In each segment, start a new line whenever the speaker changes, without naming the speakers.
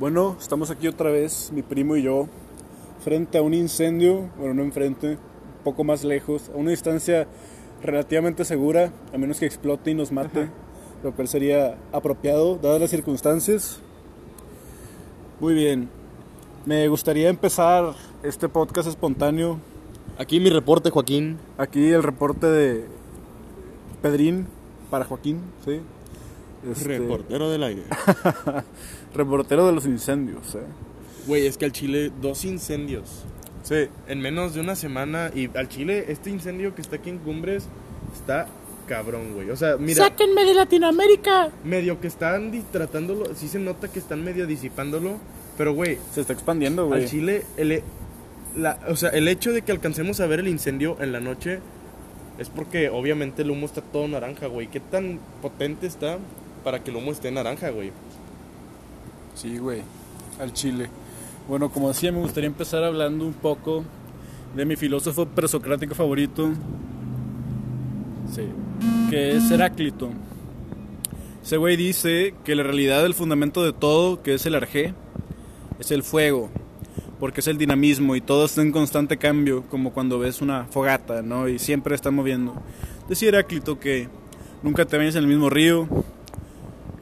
Bueno, estamos aquí otra vez, mi primo y yo, frente a un incendio, bueno, no enfrente, un poco más lejos, a una distancia relativamente segura, a menos que explote y nos mate, lo cual sería apropiado, dadas las circunstancias. Muy bien, me gustaría empezar este podcast espontáneo.
Aquí mi reporte, Joaquín.
Aquí el reporte de Pedrín para Joaquín, ¿sí? Este,
Reportero del aire.
reportero de los incendios, ¿eh?
Güey, es que al Chile dos incendios.
Sí,
En menos de una semana. Y al Chile, este incendio que está aquí en Cumbres está cabrón, güey. O sea, mira,
¡Sáquenme de Latinoamérica!
medio que están tratándolo. Sí se nota que están medio disipándolo. Pero, güey,
se está expandiendo,
al
güey.
Chile, el, la, o sea, el hecho de que alcancemos a ver el incendio en la noche es porque obviamente el humo está todo naranja, güey. ¿Qué tan potente está para que el humo esté naranja, güey?
Sí, güey, al chile. Bueno, como decía, me gustaría empezar hablando un poco de mi filósofo presocrático favorito, sí, que es Heráclito. Ese güey dice que la realidad, el fundamento de todo, que es el arjé, es el fuego, porque es el dinamismo y todo está en constante cambio, como cuando ves una fogata, ¿no? Y siempre está moviendo. Decía Heráclito que nunca te bañas en el mismo río,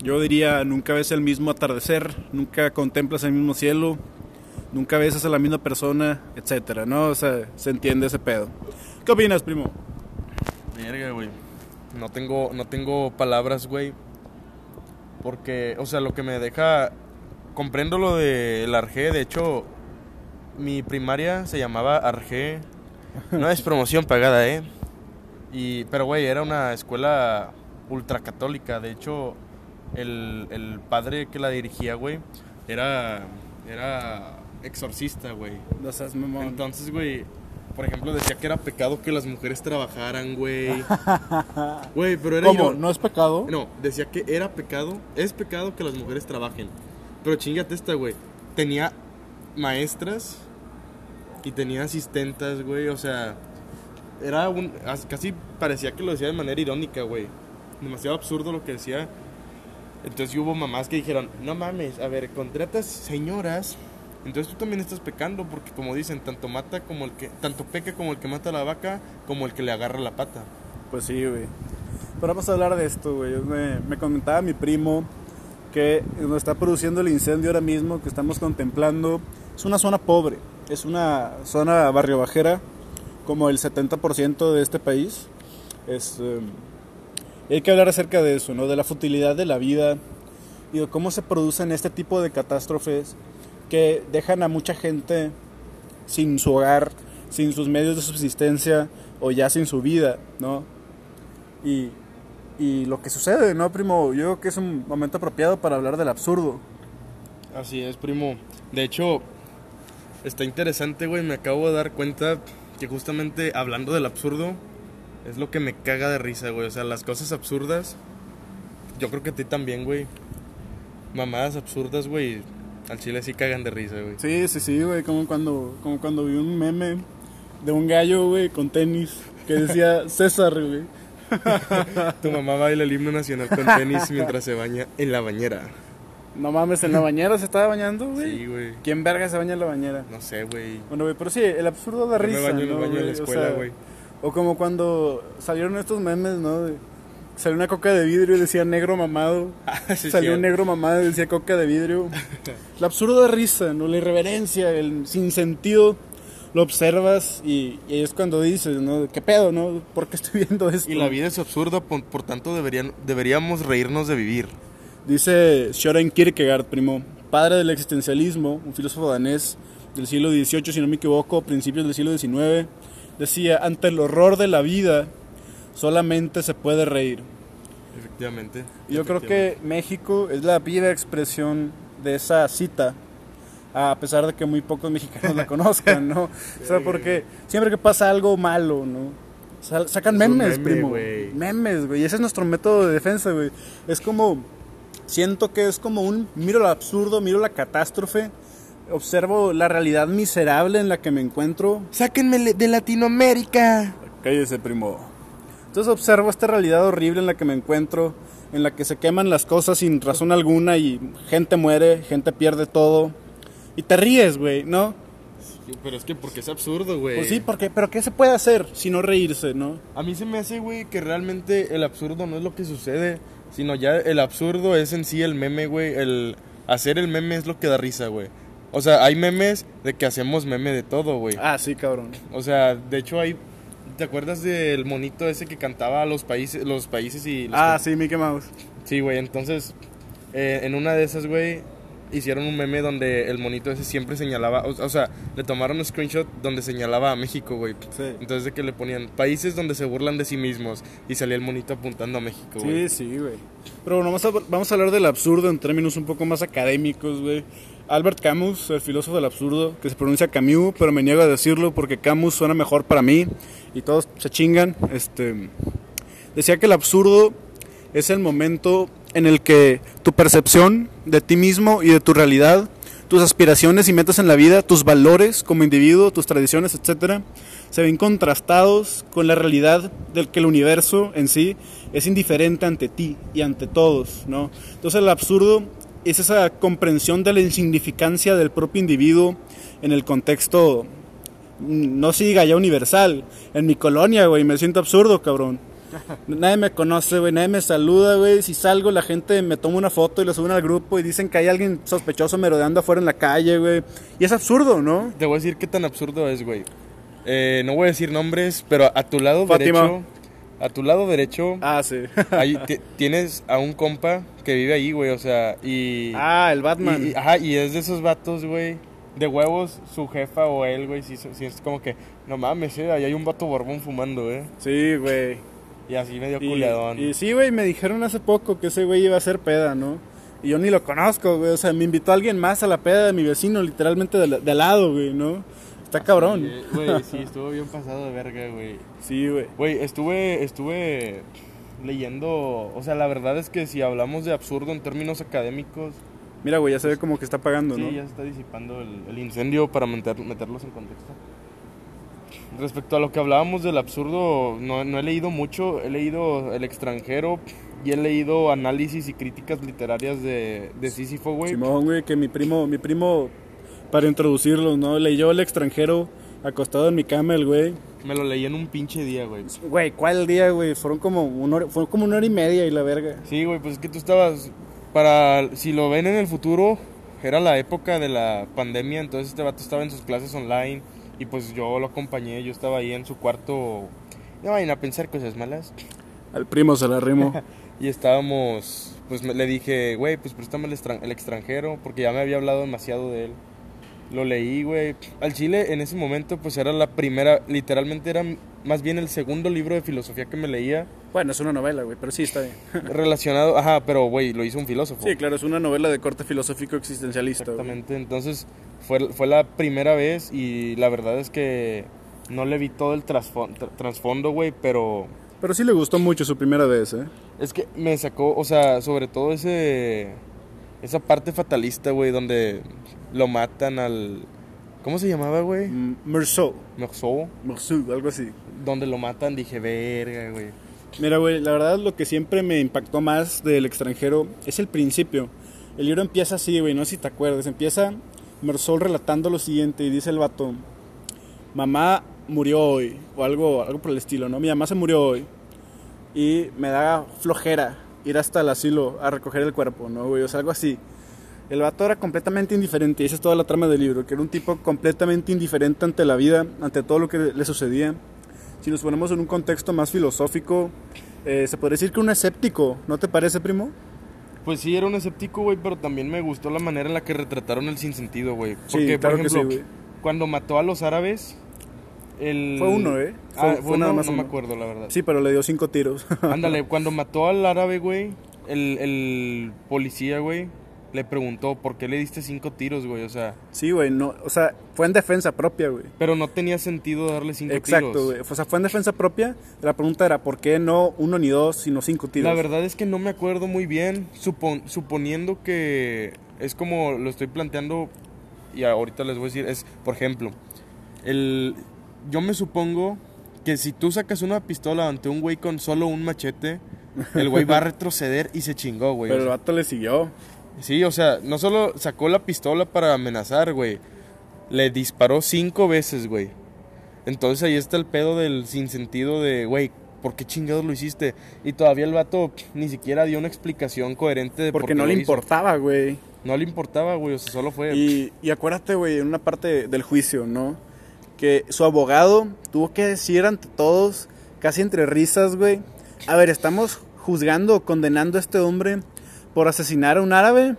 yo diría, nunca ves el mismo atardecer, nunca contemplas el mismo cielo, nunca besas a la misma persona, etcétera, ¿no? O sea, se entiende ese pedo. ¿Qué opinas, primo?
Verga, güey. No tengo, no tengo palabras, güey. Porque, o sea, lo que me deja. Comprendo lo del Arge. De hecho, mi primaria se llamaba Arge. No es promoción pagada, ¿eh? Y, pero, güey, era una escuela ultracatólica. De hecho, el, el padre que la dirigía, güey, era, era exorcista, güey.
No seas mamón.
Entonces, güey, por ejemplo, decía que era pecado que las mujeres trabajaran, güey. Güey, pero era
¿Cómo? ¿No es pecado?
No, decía que era pecado, es pecado que las mujeres trabajen. Pero chingate esta, güey. Tenía maestras y tenía asistentas, güey, o sea, era un as- casi parecía que lo decía de manera irónica, güey. Demasiado absurdo lo que decía. Entonces hubo mamás que dijeron, no mames, a ver, contratas señoras, entonces tú también estás pecando, porque como dicen, tanto mata como el que, tanto peca como el que mata a la vaca, como el que le agarra la pata.
Pues sí, güey. Pero vamos a hablar de esto, güey. Me, me comentaba mi primo que donde está produciendo el incendio ahora mismo, que estamos contemplando, es una zona pobre. Es una zona barrio bajera, como el 70% de este país. Es, eh, y hay que hablar acerca de eso, ¿no? De la futilidad de la vida y de cómo se producen este tipo de catástrofes que dejan a mucha gente sin su hogar, sin sus medios de subsistencia o ya sin su vida, ¿no? Y, y lo que sucede, ¿no, primo? Yo creo que es un momento apropiado para hablar del absurdo.
Así es, primo. De hecho, está interesante, güey. Me acabo de dar cuenta que justamente hablando del absurdo es lo que me caga de risa, güey. O sea, las cosas absurdas. Yo creo que a ti también, güey. Mamadas absurdas, güey. Al chile sí cagan de risa, güey.
Sí, sí, sí, güey, como cuando, como cuando vi un meme de un gallo, güey, con tenis, que decía César, güey.
Tu mamá baila el himno nacional con tenis mientras se baña en la bañera.
No mames, en la bañera se estaba bañando, güey.
Sí, güey.
¿Quién verga se baña en la bañera?
No sé, güey.
Bueno, güey, pero sí, el absurdo da
Yo me
risa,
baño en el
¿no,
baño de la
güey? O
escuela,
sea,
güey.
O como cuando salieron estos memes, ¿no? De- salió una coca de vidrio y decía negro mamado.
Sí,
Salió
sí,
un negro mamado y decía coca de vidrio. El absurdo da risa, ¿no? La irreverencia, el sinsentido. Lo observas y, y es cuando dices, ¿no? ¿Qué pedo, no? ¿Por qué estoy viendo esto?
Y la vida es absurda, por, por tanto deberían, deberíamos reírnos de vivir.
Dice Søren Kierkegaard, primo, padre del existencialismo, un filósofo danés del siglo XVIII, si no me equivoco, principios del siglo XIX, decía, ante el horror de la vida, solamente se puede reír.
Efectivamente.
Y yo creo que México es la viva expresión de esa cita, a pesar de que muy pocos mexicanos la conozcan, ¿no? O sea, porque siempre que pasa algo malo, ¿no? Sa- Sacan memes,
meme,
primo.
güey.
Memes, güey. Ese es nuestro método de defensa, güey. Es como, siento que es como un, miro lo absurdo, miro la catástrofe, observo la realidad miserable en la que me encuentro.
Sáquenme de Latinoamérica.
Cállese, primo. Entonces observo esta realidad horrible en la que me encuentro en la que se queman las cosas sin razón alguna y gente muere, gente pierde todo. Y te ríes, güey, ¿no?
Sí, Pero es que porque es absurdo, güey.
Pues sí, porque, pero ¿qué se puede hacer si no reírse, no?
A mí se me hace, güey, que realmente el absurdo no es lo que sucede, sino ya el absurdo es en sí el meme, güey. El hacer el meme es lo que da risa, güey. O sea, hay memes de que hacemos meme de todo, güey.
Ah, sí, cabrón.
O sea, de hecho hay... ¿Te acuerdas del monito ese que cantaba a los países, los países y... los
Ah, sí, Mickey Mouse.
Sí, güey, entonces eh, en una de esas, güey, hicieron un meme donde el monito ese siempre señalaba, o, o sea, le tomaron un screenshot donde señalaba a México, güey.
Sí.
Entonces de que le ponían países donde se burlan de sí mismos y salía el monito apuntando a México, güey.
Sí, sí, güey. Pero bueno, vamos a, vamos a hablar del absurdo en términos un poco más académicos, güey. Albert Camus, el filósofo del absurdo, que se pronuncia Camus, pero me niego a decirlo porque Camus suena mejor para mí y todos se chingan. Este, decía que el absurdo es el momento en el que tu percepción de ti mismo y de tu realidad, tus aspiraciones y metas en la vida, tus valores como individuo, tus tradiciones, etcétera, se ven contrastados con la realidad del que el universo en sí es indiferente ante ti y ante todos, ¿no? Entonces el absurdo es esa comprensión de la insignificancia del propio individuo en el contexto mm, no siga ya universal. En mi colonia, güey, me siento absurdo, cabrón. Nadie me conoce, güey, nadie me saluda, güey. Si salgo, la gente me toma una foto y la suben al grupo y dicen que hay alguien sospechoso merodeando afuera en la calle, güey. Y es absurdo, ¿no?
Te voy a decir qué tan absurdo es, güey. Eh, no voy a decir nombres, pero a tu lado
Fátima.
derecho, a tu lado derecho,
Ah, sí.
ahí tienes a un compa que vive ahí, güey, o sea, y...
ah, el Batman.
Y, y- ajá, y es de esos vatos, güey. De huevos, su jefa o él, güey, sí, sí es como que, no mames, eh, ahí hay un vato borbón fumando, eh.
Sí, güey.
Y así medio
Y,
culeadón.
y sí, güey, me dijeron hace poco que ese güey iba a ser peda, ¿no? Y yo ni lo conozco, güey. O sea, me invitó alguien más a la peda de mi vecino, literalmente de, la- de lado, güey, ¿no? Está cabrón.
Güey, sí, estuvo bien pasado de verga, güey.
Sí, güey.
Güey, estuve, estuve leyendo, o sea, la verdad es que si hablamos de absurdo en términos académicos,
Mira, güey, ya se ve como que está apagando,
sí,
¿no?
ya se está disipando el, el incendio para meter- meterlos en contexto. Respecto a lo que hablábamos del absurdo, no, no he leído mucho, he leído El extranjero y he leído análisis y críticas literarias de, de Sísifo, güey.
Simón, güey, que mi primo, mi primo, para introducirlo, ¿no? Leyó el extranjero acostado en mi cama, el güey.
Me lo leí en un pinche día, güey.
Güey, ¿cuál día, güey? Fueron como una hora, fue como una hora y media y la verga.
Sí, güey, pues es que tú estabas, para, si lo ven en el futuro, era la época de la pandemia, entonces este vato estaba en sus clases online y pues yo lo acompañé, yo estaba ahí en su cuarto, no vayan a pensar cosas malas,
Al primo se la rimo.
y estábamos, pues me- le dije, güey, pues préstame el, extran- el extranjero, porque ya me había hablado demasiado de él. Lo leí, güey. Al Chile en ese momento pues era la primera, literalmente era más bien el segundo libro de filosofía que me leía
bueno, es una novela, güey, pero sí está bien.
relacionado, ajá, pero güey, lo hizo un filósofo.
Sí, claro, es una novela de corte filosófico existencialista.
Exactamente, entonces fue, fue la primera vez y la verdad es que no le vi todo el trasfon- tra- trasfondo, güey, pero
Pero sí le gustó mucho su primera vez, ¿eh?
es que me sacó, o sea, sobre todo ese esa parte fatalista, güey, donde lo matan al ¿cómo se llamaba, güey?
M- Meursault.
Meursault,
Meursault, algo así.
donde lo matan, dije, "Verga, güey."
Mira, güey, la verdad lo que siempre me impactó más del extranjero es el principio. El libro empieza así, güey, no sé si te acuerdas. Empieza Meursault relatando lo siguiente y dice el vato, mamá murió hoy, o algo, algo por el estilo, ¿no? Mi mamá se murió hoy y me da flojera ir hasta el asilo a recoger el cuerpo, ¿no, güey? O sea, algo así. El vato era completamente indiferente, y esa es toda la trama del libro, que era un tipo completamente indiferente ante la vida, ante todo lo que le sucedía. Si nos ponemos en un contexto más filosófico, eh, se podría decir que un escéptico, ¿no te parece, primo?
Pues sí, era un escéptico, güey, pero también me gustó la manera en la que retrataron el sinsentido, güey.
Sí,
Porque,
claro
por
que sí,
ejemplo, cuando mató a los árabes, el...
Fue uno, ¿eh? Fue-
ah,
fue
fue
nada
uno,
más
no me
uno.
acuerdo, la verdad.
Sí, pero le dio cinco tiros.
Ándale, cuando mató al árabe, güey, el, el policía, güey, le preguntó, ¿por qué le diste cinco tiros, güey? O sea,
sí, güey, no, o sea, fue en defensa propia, güey.
pero no tenía sentido darle cinco
Exacto,
tiros.
güey. O sea, fue en defensa propia. La pregunta era, ¿por qué no uno ni dos, sino cinco tiros?
La verdad es que no me acuerdo muy bien, supon- suponiendo que es como lo estoy planteando y ahorita les voy a decir, es, por ejemplo, el, yo me supongo que si tú sacas una pistola ante un güey con solo un machete, el güey va a retroceder y se chingó, güey.
Pero el vato le siguió.
Sí, o sea, no solo sacó la pistola para amenazar, güey. Le disparó cinco veces, güey. Entonces ahí está el pedo del sinsentido de, güey, ¿por qué chingados lo hiciste? Y todavía el vato ni siquiera dio una explicación coherente de por
Porque
qué
no le
hizo.
importaba, güey.
No le importaba, güey, o sea, solo fue...
Y, y acuérdate, güey, en una parte del juicio, ¿no? Que su abogado tuvo que decir ante todos, casi entre risas, güey. A ver, ¿estamos juzgando o condenando a este hombre por asesinar a un árabe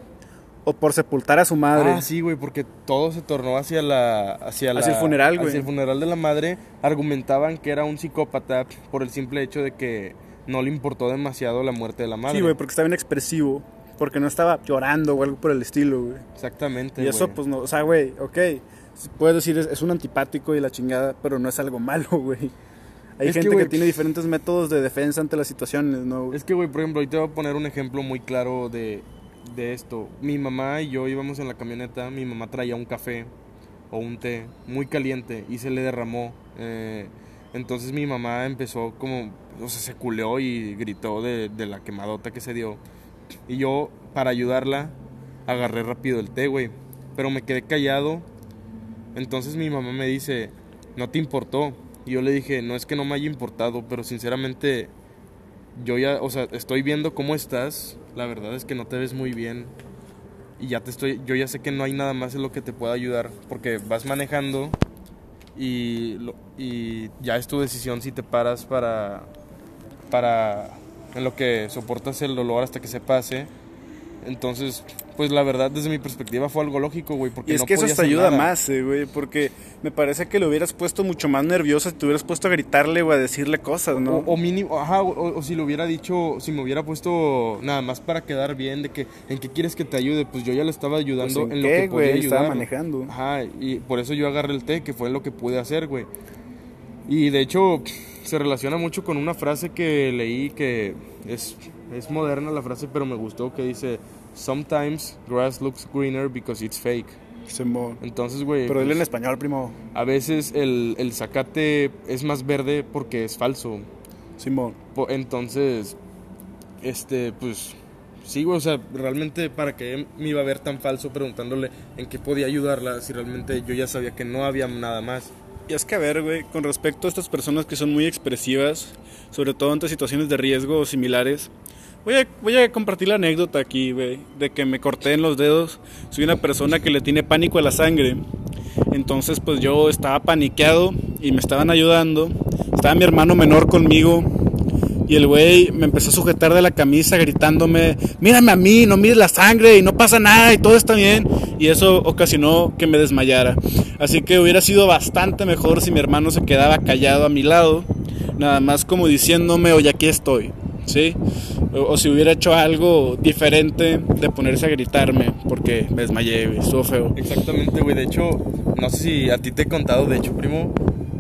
o por sepultar a su madre?
Ah, sí, güey, porque todo se tornó hacia la... Hacia, la-
Hacia el funeral, güey.
Hacia el funeral de la madre. Argumentaban que era un psicópata por el simple hecho de que no le importó demasiado la muerte de la madre.
Sí, güey, porque estaba bien expresivo. Porque no estaba llorando o algo por el estilo, güey.
Exactamente,
Y eso,
güey.
pues no, o sea, güey, ok. Puedes decir, es, es un antipático y la chingada, pero no es algo malo, güey. Hay
Es que,
gente que,
güey,
tiene diferentes métodos de defensa ante las situaciones, ¿no?
Es que, güey, por ejemplo, te voy a poner un ejemplo muy claro de, de esto. Mi mamá y yo íbamos en la camioneta, mi mamá traía un café o un té muy caliente y se le derramó. eh, entonces mi mamá empezó como, o sea, se culeó y gritó de, de la quemadota que se dio. Y yo, para ayudarla, agarré rápido el té, güey. Pero me quedé callado. Entonces mi mamá me dice, no te importó. Y yo le dije, no es que no me haya importado, pero sinceramente yo ya, o sea, estoy viendo cómo estás. La verdad es que no te ves muy bien. Y ya te estoy, yo ya sé que no hay nada más en lo que te pueda ayudar. Porque vas manejando y, lo- y ya es tu decisión si te paras para, para, en lo que soportas el dolor hasta que se pase. Entonces, pues la verdad, desde mi perspectiva fue algo lógico, güey. Porque
Y es
no
que eso te ayuda
nada.
más, eh, güey, porque me parece que lo hubieras puesto mucho más nervioso si te hubieras puesto a gritarle o a decirle cosas, ¿no?
O, o mínimo, ajá, o, o si lo hubiera dicho, si me hubiera puesto nada más para quedar bien, de que, ¿en qué quieres que te ayude? Pues yo ya le estaba
Pues,
ayudando
¿en
en, lo que podía ayudar.
Estaba manejando.
Ajá, y por eso yo agarré el té, que fue lo que pude hacer, güey. Y de hecho, se relaciona mucho con una frase que leí que es, es moderna la frase, pero me gustó, que dice, Sometimes grass looks greener because it's fake.
Simón.
Entonces, güey,
Pero dile en
pues,
español, primo.
a veces el, el zacate es más verde porque es falso.
Simón.
Entonces, este, pues, sí, güey, o sea, realmente para que me iba a ver tan falso preguntándole en qué podía ayudarla si realmente yo ya sabía que no había nada más.
Y es que, a ver, güey, con respecto a estas personas que son muy expresivas, sobre todo ante situaciones de riesgo o similares, voy a, voy a compartir la anécdota aquí, güey, de que me corté en los dedos. Soy una persona que le tiene pánico a la sangre. Entonces, pues yo estaba paniqueado y me estaban ayudando. Estaba mi hermano menor conmigo. Y el güey me empezó a sujetar de la camisa gritándome, mírame a mí, no mires la sangre y no pasa nada y todo está bien. Y eso ocasionó que me desmayara. Así que hubiera sido bastante mejor si mi hermano se quedaba callado a mi lado, nada más como diciéndome, oye, aquí estoy, ¿sí? O, o si hubiera hecho algo diferente de ponerse a gritarme, porque me desmayé, güey, estuvo feo.
Exactamente, güey, de hecho, no sé si a ti te he contado, de hecho, primo,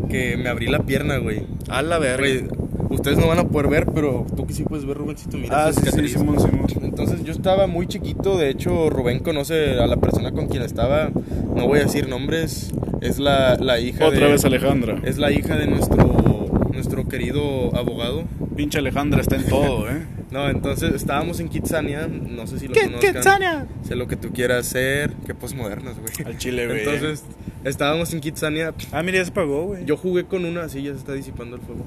que me abrí la pierna, güey.
A la
Güey, ustedes no van a poder ver, pero tú que sí puedes ver, Rubencito, mira
Ah,
esa
sí, sí. Simón, Simón.
Entonces yo estaba muy chiquito, de hecho Rubén conoce a la persona con quien estaba, no voy a decir nombres, es la, la hija
Otra
de...
vez Alejandra.
Es la hija de nuestro, nuestro querido abogado.
Pinche Alejandra está en todo, ¿eh?
No, entonces estábamos en Kitsania, no sé si lo
¿Qué,
conozcan.
Kitsania?
Sé lo que tú quieras hacer, qué posmodernas, güey.
Al chile, güey.
Entonces, estábamos en Kitsania,
Ah, mira, ya se pagó, güey.
yo jugué con una, sí, ya se está disipando el fuego.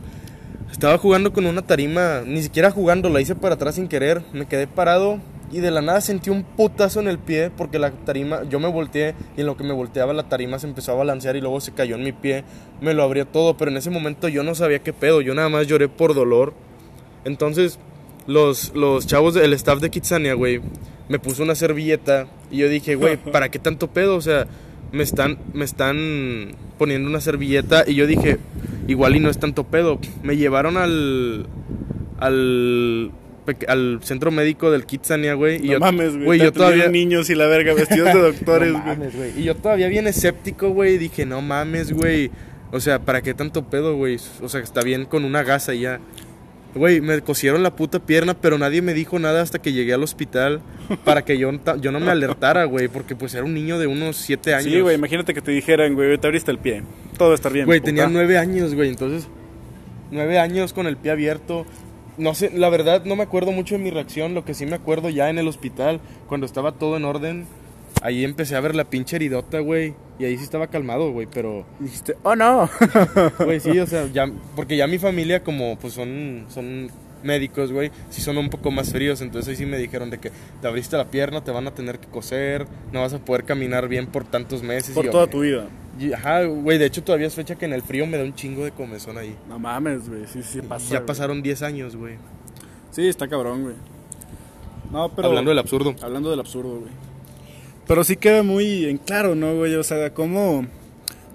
Estaba jugando con una tarima, ni siquiera jugando, la hice para atrás sin querer. Me quedé parado y de la nada sentí un putazo en el pie porque la tarima, yo me volteé y en lo que me volteaba la tarima se empezó a balancear y luego se cayó en mi pie. Me lo abrió todo, pero en ese momento yo no sabía qué pedo, yo nada más lloré por dolor. Entonces, los, los chavos del staff de Kitsania, güey, me puso una servilleta y yo dije, güey, ¿para qué tanto pedo? O sea, me están, me están poniendo una servilleta y yo dije, igual y no es tanto pedo. Me llevaron al, al, al centro médico del Kitsania, güey. Y
no
yo,
mames, güey.
yo todavía...
niños y la verga vestidos de doctores,
No
güey.
mames, güey. Y yo todavía bien escéptico, güey. Dije, no mames, güey. O sea, ¿para qué tanto pedo, güey? O sea, está bien con una gasa y ya. Güey, me cosieron la puta pierna, pero nadie me dijo nada hasta que llegué al hospital para que yo, no me alertara, güey, porque pues era un niño de unos 7 años.
Sí, güey, imagínate que te dijeran, güey, te abriste el pie. Todo va a estar bien.
Güey, tenía 9 años, güey, entonces 9 años con el pie abierto. No sé, la verdad no me acuerdo mucho de mi reacción. Lo que sí me acuerdo ya en el hospital, cuando estaba todo en orden, ahí empecé a ver la pinche heridota, güey. Y ahí sí estaba calmado, güey, pero...
Dijiste, oh no.
Güey, sí, o sea, ya, porque ya mi familia como pues son, son médicos, güey, sí son un poco más fríos, entonces ahí sí me dijeron de que te abriste la pierna, te van a tener que coser, no vas a poder caminar bien por tantos meses.
Por
y,
toda tu vida.
Y, ajá, güey, de hecho todavía es fecha que en el frío me da un chingo de comezón ahí.
No mames, güey. Sí, sí, pasa.
ya pasaron 10 años, güey.
Sí, está cabrón, güey. No, pero.
Hablando del absurdo.
Hablando del absurdo, güey. Pero sí queda muy en claro, ¿no, güey? O sea, cómo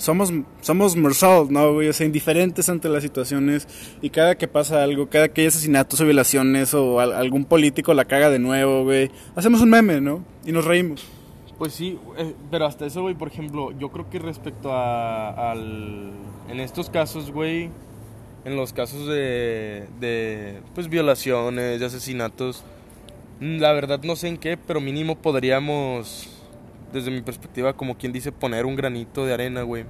somos, somos Marshall, ¿no, güey? O sea, indiferentes ante las situaciones y cada que pasa algo, cada que hay asesinatos o violaciones o al- algún político la caga de nuevo, güey, hacemos un meme, ¿no? Y nos reímos.
Pues sí, eh, pero hasta eso, güey, por ejemplo, yo creo que respecto a, al... En estos casos, güey, en los casos de, de, pues, violaciones, de asesinatos, la verdad no sé en qué, pero mínimo podríamos, desde mi perspectiva, como quien dice, poner un granito de arena, güey.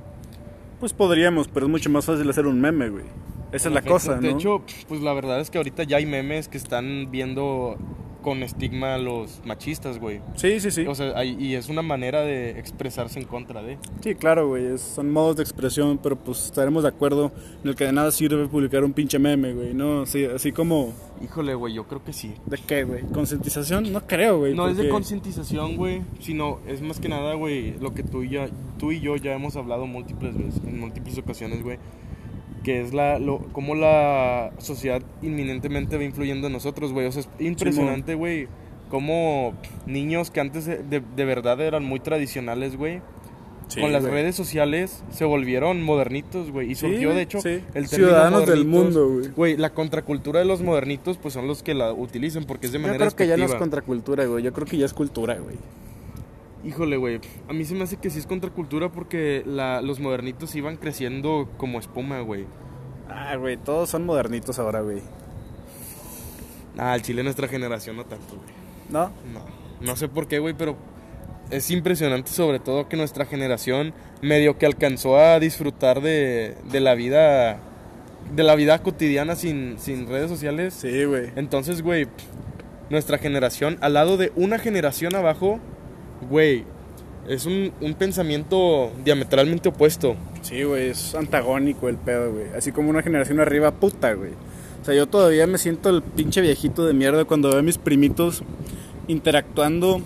Pues podríamos, pero es mucho más fácil hacer un meme, güey. Esa es la cosa, ¿no?
De hecho, pues la verdad es que ahorita ya hay memes que están viendo con estigma a los machistas, güey.
sí, sí, sí.
O sea, hay- y es una manera de expresarse en contra de...
Sí, claro, güey, son modos de expresión, pero pues estaremos de acuerdo en el que de nada sirve publicar un pinche meme, güey, ¿no? Así, así como...
Híjole, güey, yo creo que sí.
¿De qué, güey? ¿Concientización? No creo, güey.
No es de
porque-
concientización, güey, sino es más que nada, güey, lo que tú y, ya, tú y yo ya hemos hablado múltiples veces, en múltiples ocasiones, güey, que es la, lo, cómo la sociedad inminentemente va influyendo en nosotros, güey. O sea, es impresionante, güey, cómo niños que antes de, de- de verdad eran muy tradicionales, güey,
Sí,
con las redes sociales se volvieron modernitos, güey. Y
Sí,
surgió,
güey,
de hecho,
sí.
el
Ciudadanos del mundo, güey.
Güey, la contracultura de los modernitos, pues son los que la utilizan porque es de
Yo
manera
creo que ya no es contracultura, güey. Yo creo que ya es cultura, güey.
Híjole, güey. A mí se me hace que sí es contracultura porque la, los modernitos iban creciendo como espuma, güey.
Ah, güey, todos son modernitos ahora, güey.
Ah, el chile nuestra generación no tanto, güey.
¿No?
No. No sé por qué, güey, pero es impresionante sobre todo que nuestra generación medio que alcanzó a disfrutar de, de la vida de la vida cotidiana sin, sin redes sociales.
Sí, güey.
Entonces, güey, nuestra generación, al lado de una generación abajo, güey, es un, un pensamiento diametralmente opuesto.
Sí, güey, es antagónico el pedo, güey. Así como una generación arriba, puta, güey. O sea, yo todavía me siento el pinche viejito de mierda cuando veo a mis primitos interactuando,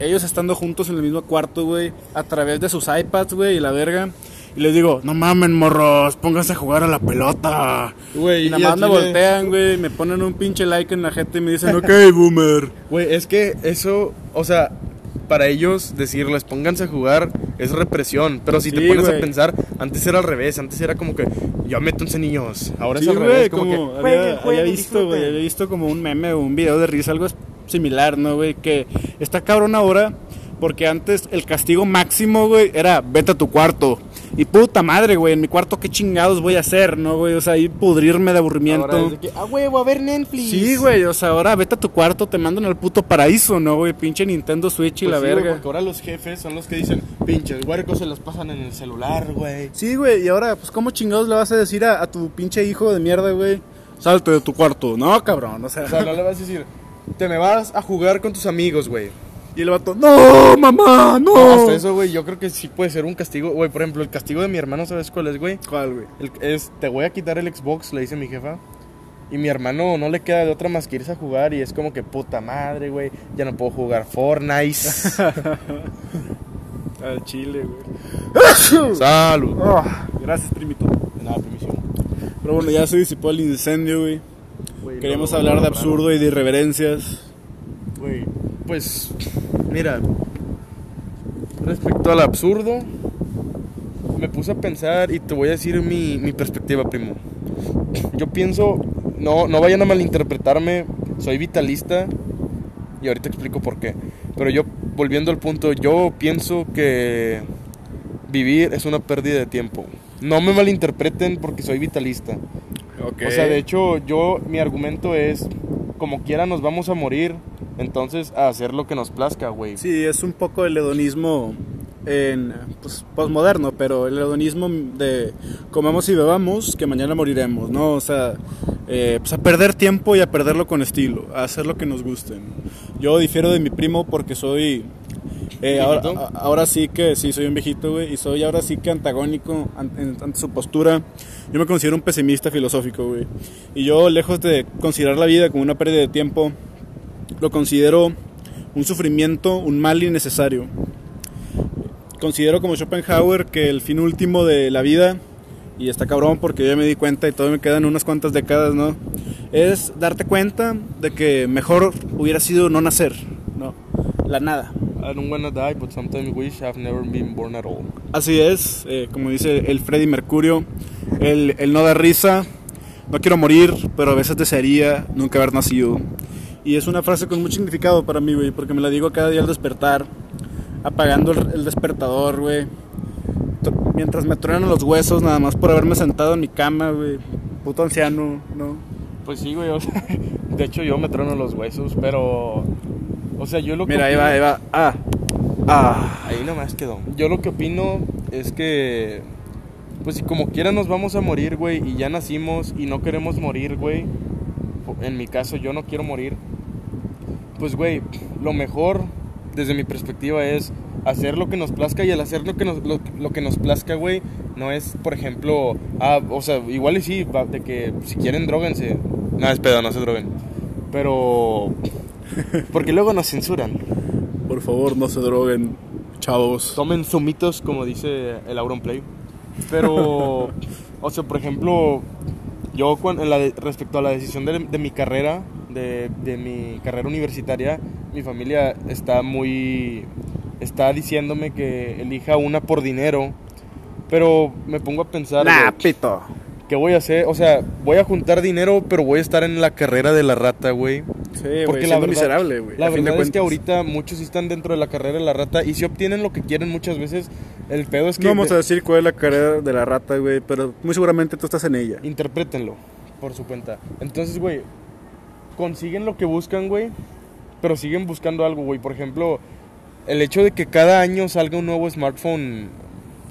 ellos estando juntos en el mismo cuarto, güey, a través de sus iPads, güey, y la verga. Y les digo, no mamen, morros, pónganse a jugar a la pelota.
Güey,
Y nada más me voltean, güey, me ponen un pinche like en la gente y me dicen, ok, boomer.
Güey, es que eso, o sea, para ellos decirles pónganse a jugar es represión. Pero si te pones a pensar, antes era al revés. Antes era como que ya métanse niños. Ahora
Sí,
es al revés. Como,
como
que
había,
jueguen,
había
jueguen,
visto, güey, había visto como un meme o un video de risa, algo similar, ¿no, güey? Que está cabrón ahora, porque antes el castigo máximo, güey, era vete a tu cuarto. Y puta madre, güey, en mi cuarto qué chingados voy a hacer, ¿no, güey? O sea, ahí pudrirme de aburrimiento.
Ahora es de que, ah, huevo, a ver Netflix.
Sí, güey, o sea, ahora vete a tu cuarto, te mandan al puto paraíso, ¿no, güey? Pinche Nintendo Switch y
Pues
la
sí,
verga.
porque ahora los jefes son los que dicen, pinches huercos se los pasan en el celular, güey.
Sí, güey, y ahora, pues, ¿cómo chingados le vas a decir a, a tu pinche hijo de mierda, güey? Salte de tu cuarto. No, cabrón, o sea.
O sea, no le vas a decir, te me vas a jugar con tus amigos, güey.
Y el vato, no, mamá, no.
No, hasta eso, güey, yo creo que sí puede ser un castigo. Güey, por ejemplo, el castigo de mi hermano, ¿sabes cuál es, güey?
¿Cuál, güey?
El- es, te voy a quitar el Xbox, le dice mi jefa. Y mi hermano no le queda de otra más que irse a jugar. Y es como que puta madre, güey. Ya no puedo jugar Fortnite.
Al chile, güey.
Salud.
Ah, gracias, primito.
Nada, permiso.
Pero bueno, ya se disipó el incendio, güey. Queríamos
lo-
hablar
lo
de absurdo y de irreverencias.
Güey, pues, mira. Respecto al absurdo, me puse a pensar y te voy a decir mi, mi perspectiva, primo. Yo pienso, no, no vayan a malinterpretarme, soy vitalista y ahorita explico por qué. Pero yo, volviendo al punto, yo pienso que vivir es una pérdida de tiempo. No me malinterpreten porque soy vitalista.
Ok.
O sea, de hecho, yo, mi argumento es, como quiera nos vamos a morir, entonces a hacer lo que nos plazca, güey.
Sí, es un poco el hedonismo en pues, postmoderno, pero el hedonismo de comamos y bebamos, que mañana moriremos, ¿no? O sea, eh, pues a perder tiempo y a perderlo con estilo, a hacer lo que nos guste. Yo difiero de mi primo porque soy... eh, ahora, ahora sí que sí, soy un viejito, güey, y soy ahora sí que antagónico ante, ante su postura. Yo me considero un pesimista filosófico, güey. Y yo, lejos de considerar la vida como una pérdida de tiempo, lo considero un sufrimiento, un mal innecesario. Considero como Schopenhauer que el fin último de la vida, y está cabrón porque yo ya me di cuenta y todavía me quedan unas cuantas décadas, ¿no? Es darte cuenta de que mejor hubiera sido no nacer, ¿no? La nada.
I don't wanna die, but sometimes wish I've never been born at all.
Así es, eh, como dice el Freddy Mercurio, el, el no da risa, no quiero morir, pero a veces desearía nunca haber nacido. Y es una frase con mucho significado para mí, güey, porque me la digo cada día al despertar, apagando el, el despertador, güey. Mientras me truenan los huesos, nada más por haberme sentado en mi cama, güey. Puto anciano, ¿no?
Pues sí, güey, o sea, de hecho yo me trono los huesos, pero... O sea, yo lo que
Mira, ahí
opino-
va, ahí va. Ah, ah.
Ahí nomás quedó. Yo lo que opino es que, pues si como quiera nos vamos a morir, güey, y ya nacimos y no queremos morir, güey. En mi caso, yo no quiero morir. Pues, güey, lo mejor, desde mi perspectiva, es hacer lo que nos plazca y al hacer lo que nos, lo, lo que nos plazca, güey, no es, por ejemplo, ah, o sea, igual y sí, de que si quieren, droguense. No, es pedo, no se droguen. Pero... Porque luego nos censuran.
Por favor, no se droguen, chavos.
tomen zumitos, como dice el Auronplay. Pero, o sea, por ejemplo, yo cuan- en la de- respecto a la decisión de, de mi carrera, de, de mi carrera universitaria, mi familia está muy, está diciéndome que elija una por dinero. Pero me pongo a pensar,
Nah, pito.
¿Qué voy a hacer? O sea, voy a juntar dinero, pero voy a estar en la carrera de la rata, güey.
Sí,
Porque
siendo
la verdad,
miserable, güey.
la verdad es que ahorita muchos sí están dentro de la carrera de la rata y si obtienen lo que quieren muchas veces, el pedo es que
No vamos a decir cuál es la carrera de la rata, güey, pero muy seguramente tú estás en ella.
interprétenlo por su cuenta. Entonces, güey, consiguen lo que buscan, güey, pero siguen buscando algo, güey. Por ejemplo, el hecho de que cada año salga un nuevo smartphone,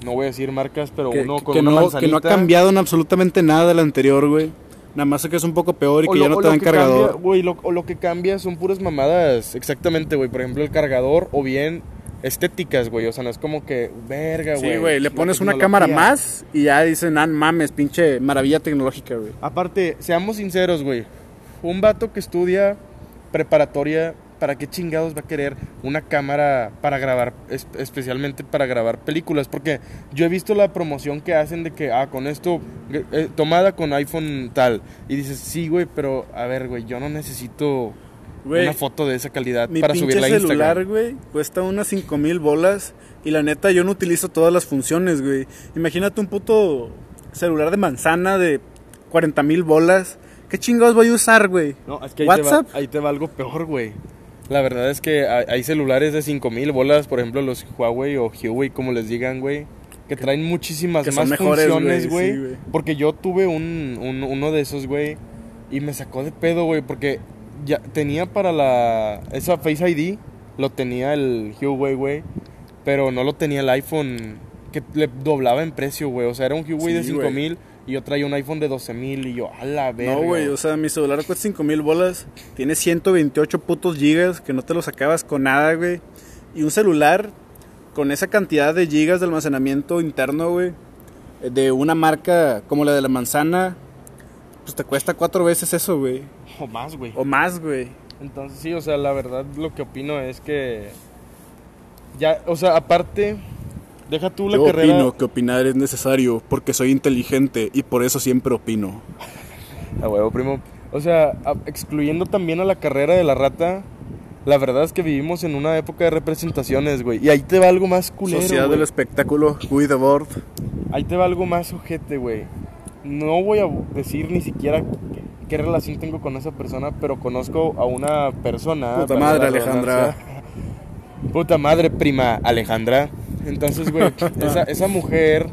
no voy a decir marcas, pero
Que,
uno con
que
una
no, que no ha cambiado en absolutamente nada del anterior, güey. Nada más que es un poco peor y
O
que
lo-
ya no te dan cargador.
cambia, güey, lo- o lo que cambia son puras mamadas. Exactamente, güey. Por ejemplo, el cargador o bien estéticas, güey. O sea, no es como que, verga, güey.
sí, güey, le pones una cámara más y ya dicen, ah, mames, pinche maravilla tecnológica, güey.
Aparte, seamos sinceros, güey. Un vato que estudia preparatoria, ¿para qué chingados va a querer una cámara para grabar, es- especialmente para grabar películas? Porque yo he visto la promoción que hacen de que, ah, con esto, eh, tomada con iPhone tal. Y dices, sí, güey, pero a ver, güey, yo no necesito
Güey,
una foto de esa calidad
Mi
para subirla a
celular,
Instagram.
güey, cuesta unas 5 mil bolas y la neta yo no utilizo todas las funciones, güey. Imagínate un puto celular de manzana de 40 mil bolas. ¿Qué chingados voy a usar, güey?
No, es que ahí te, va,
WhatsApp.
ahí te va algo peor, güey. La verdad es que hay, celulares de 5000 bolas, por ejemplo, los Huawei o Huawei, como les digan, güey, que traen muchísimas
que
más
mejores,
funciones,
güey, sí,
porque yo tuve un, un- uno de esos, güey, y me sacó de pedo, güey, porque ya tenía para la esa Face ID, lo tenía el Huawei, güey, pero no lo tenía el iPhone que le doblaba en precio, güey. O sea, era un Huawei de
Sí,
5000 y yo traía un iPhone de 12000 y yo, a la verga.
No, güey, o sea, mi celular cuesta 5 mil bolas. Tiene 128 putos gigas que no te los acabas con nada, güey. Y un celular con esa cantidad de gigas de almacenamiento interno, güey, eh, de una marca como la de la manzana, pues te cuesta cuatro veces eso, güey.
O más, güey.
O más, güey.
Entonces sí, o sea, la verdad lo que opino es que ya, o sea, aparte deja tú la
Yo
carrera.
opino que opinar es necesario porque soy inteligente y por eso siempre opino.
A huevo, primo. O sea, excluyendo también a la carrera de la rata, la verdad es que vivimos en una época de representaciones, güey. Y ahí te va algo más culero,
Sociedad
güey.
del espectáculo, the board.
Ahí te va algo más ojete, güey. No voy a decir ni siquiera qué, qué relación tengo con esa persona, pero conozco a una persona.
Puta madre, Alejandra.
Puta madre, prima Alejandra. Entonces, güey, esa, esa mujer,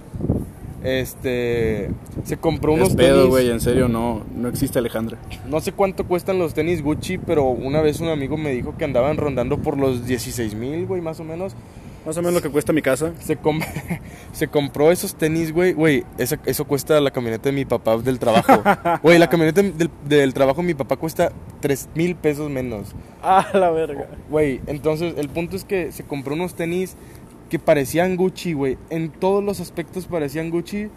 este, se compró unos
Es pedo,
tenis.
güey, en serio, no, no existe Alejandra.
No sé cuánto cuestan los tenis Gucci, pero una vez un amigo me dijo que andaban rondando por los 16 mil, güey, más o menos.
Más o menos lo que cuesta mi casa.
Se, com- se compró esos tenis, güey. Güey, eso, eso cuesta la camioneta de mi papá del trabajo. Güey, la camioneta del, del trabajo de mi papá cuesta 3 mil pesos menos.
Ah, la verga.
Güey, entonces el punto es que se compró unos tenis que parecían Gucci, güey. En todos los aspectos parecían Gucci.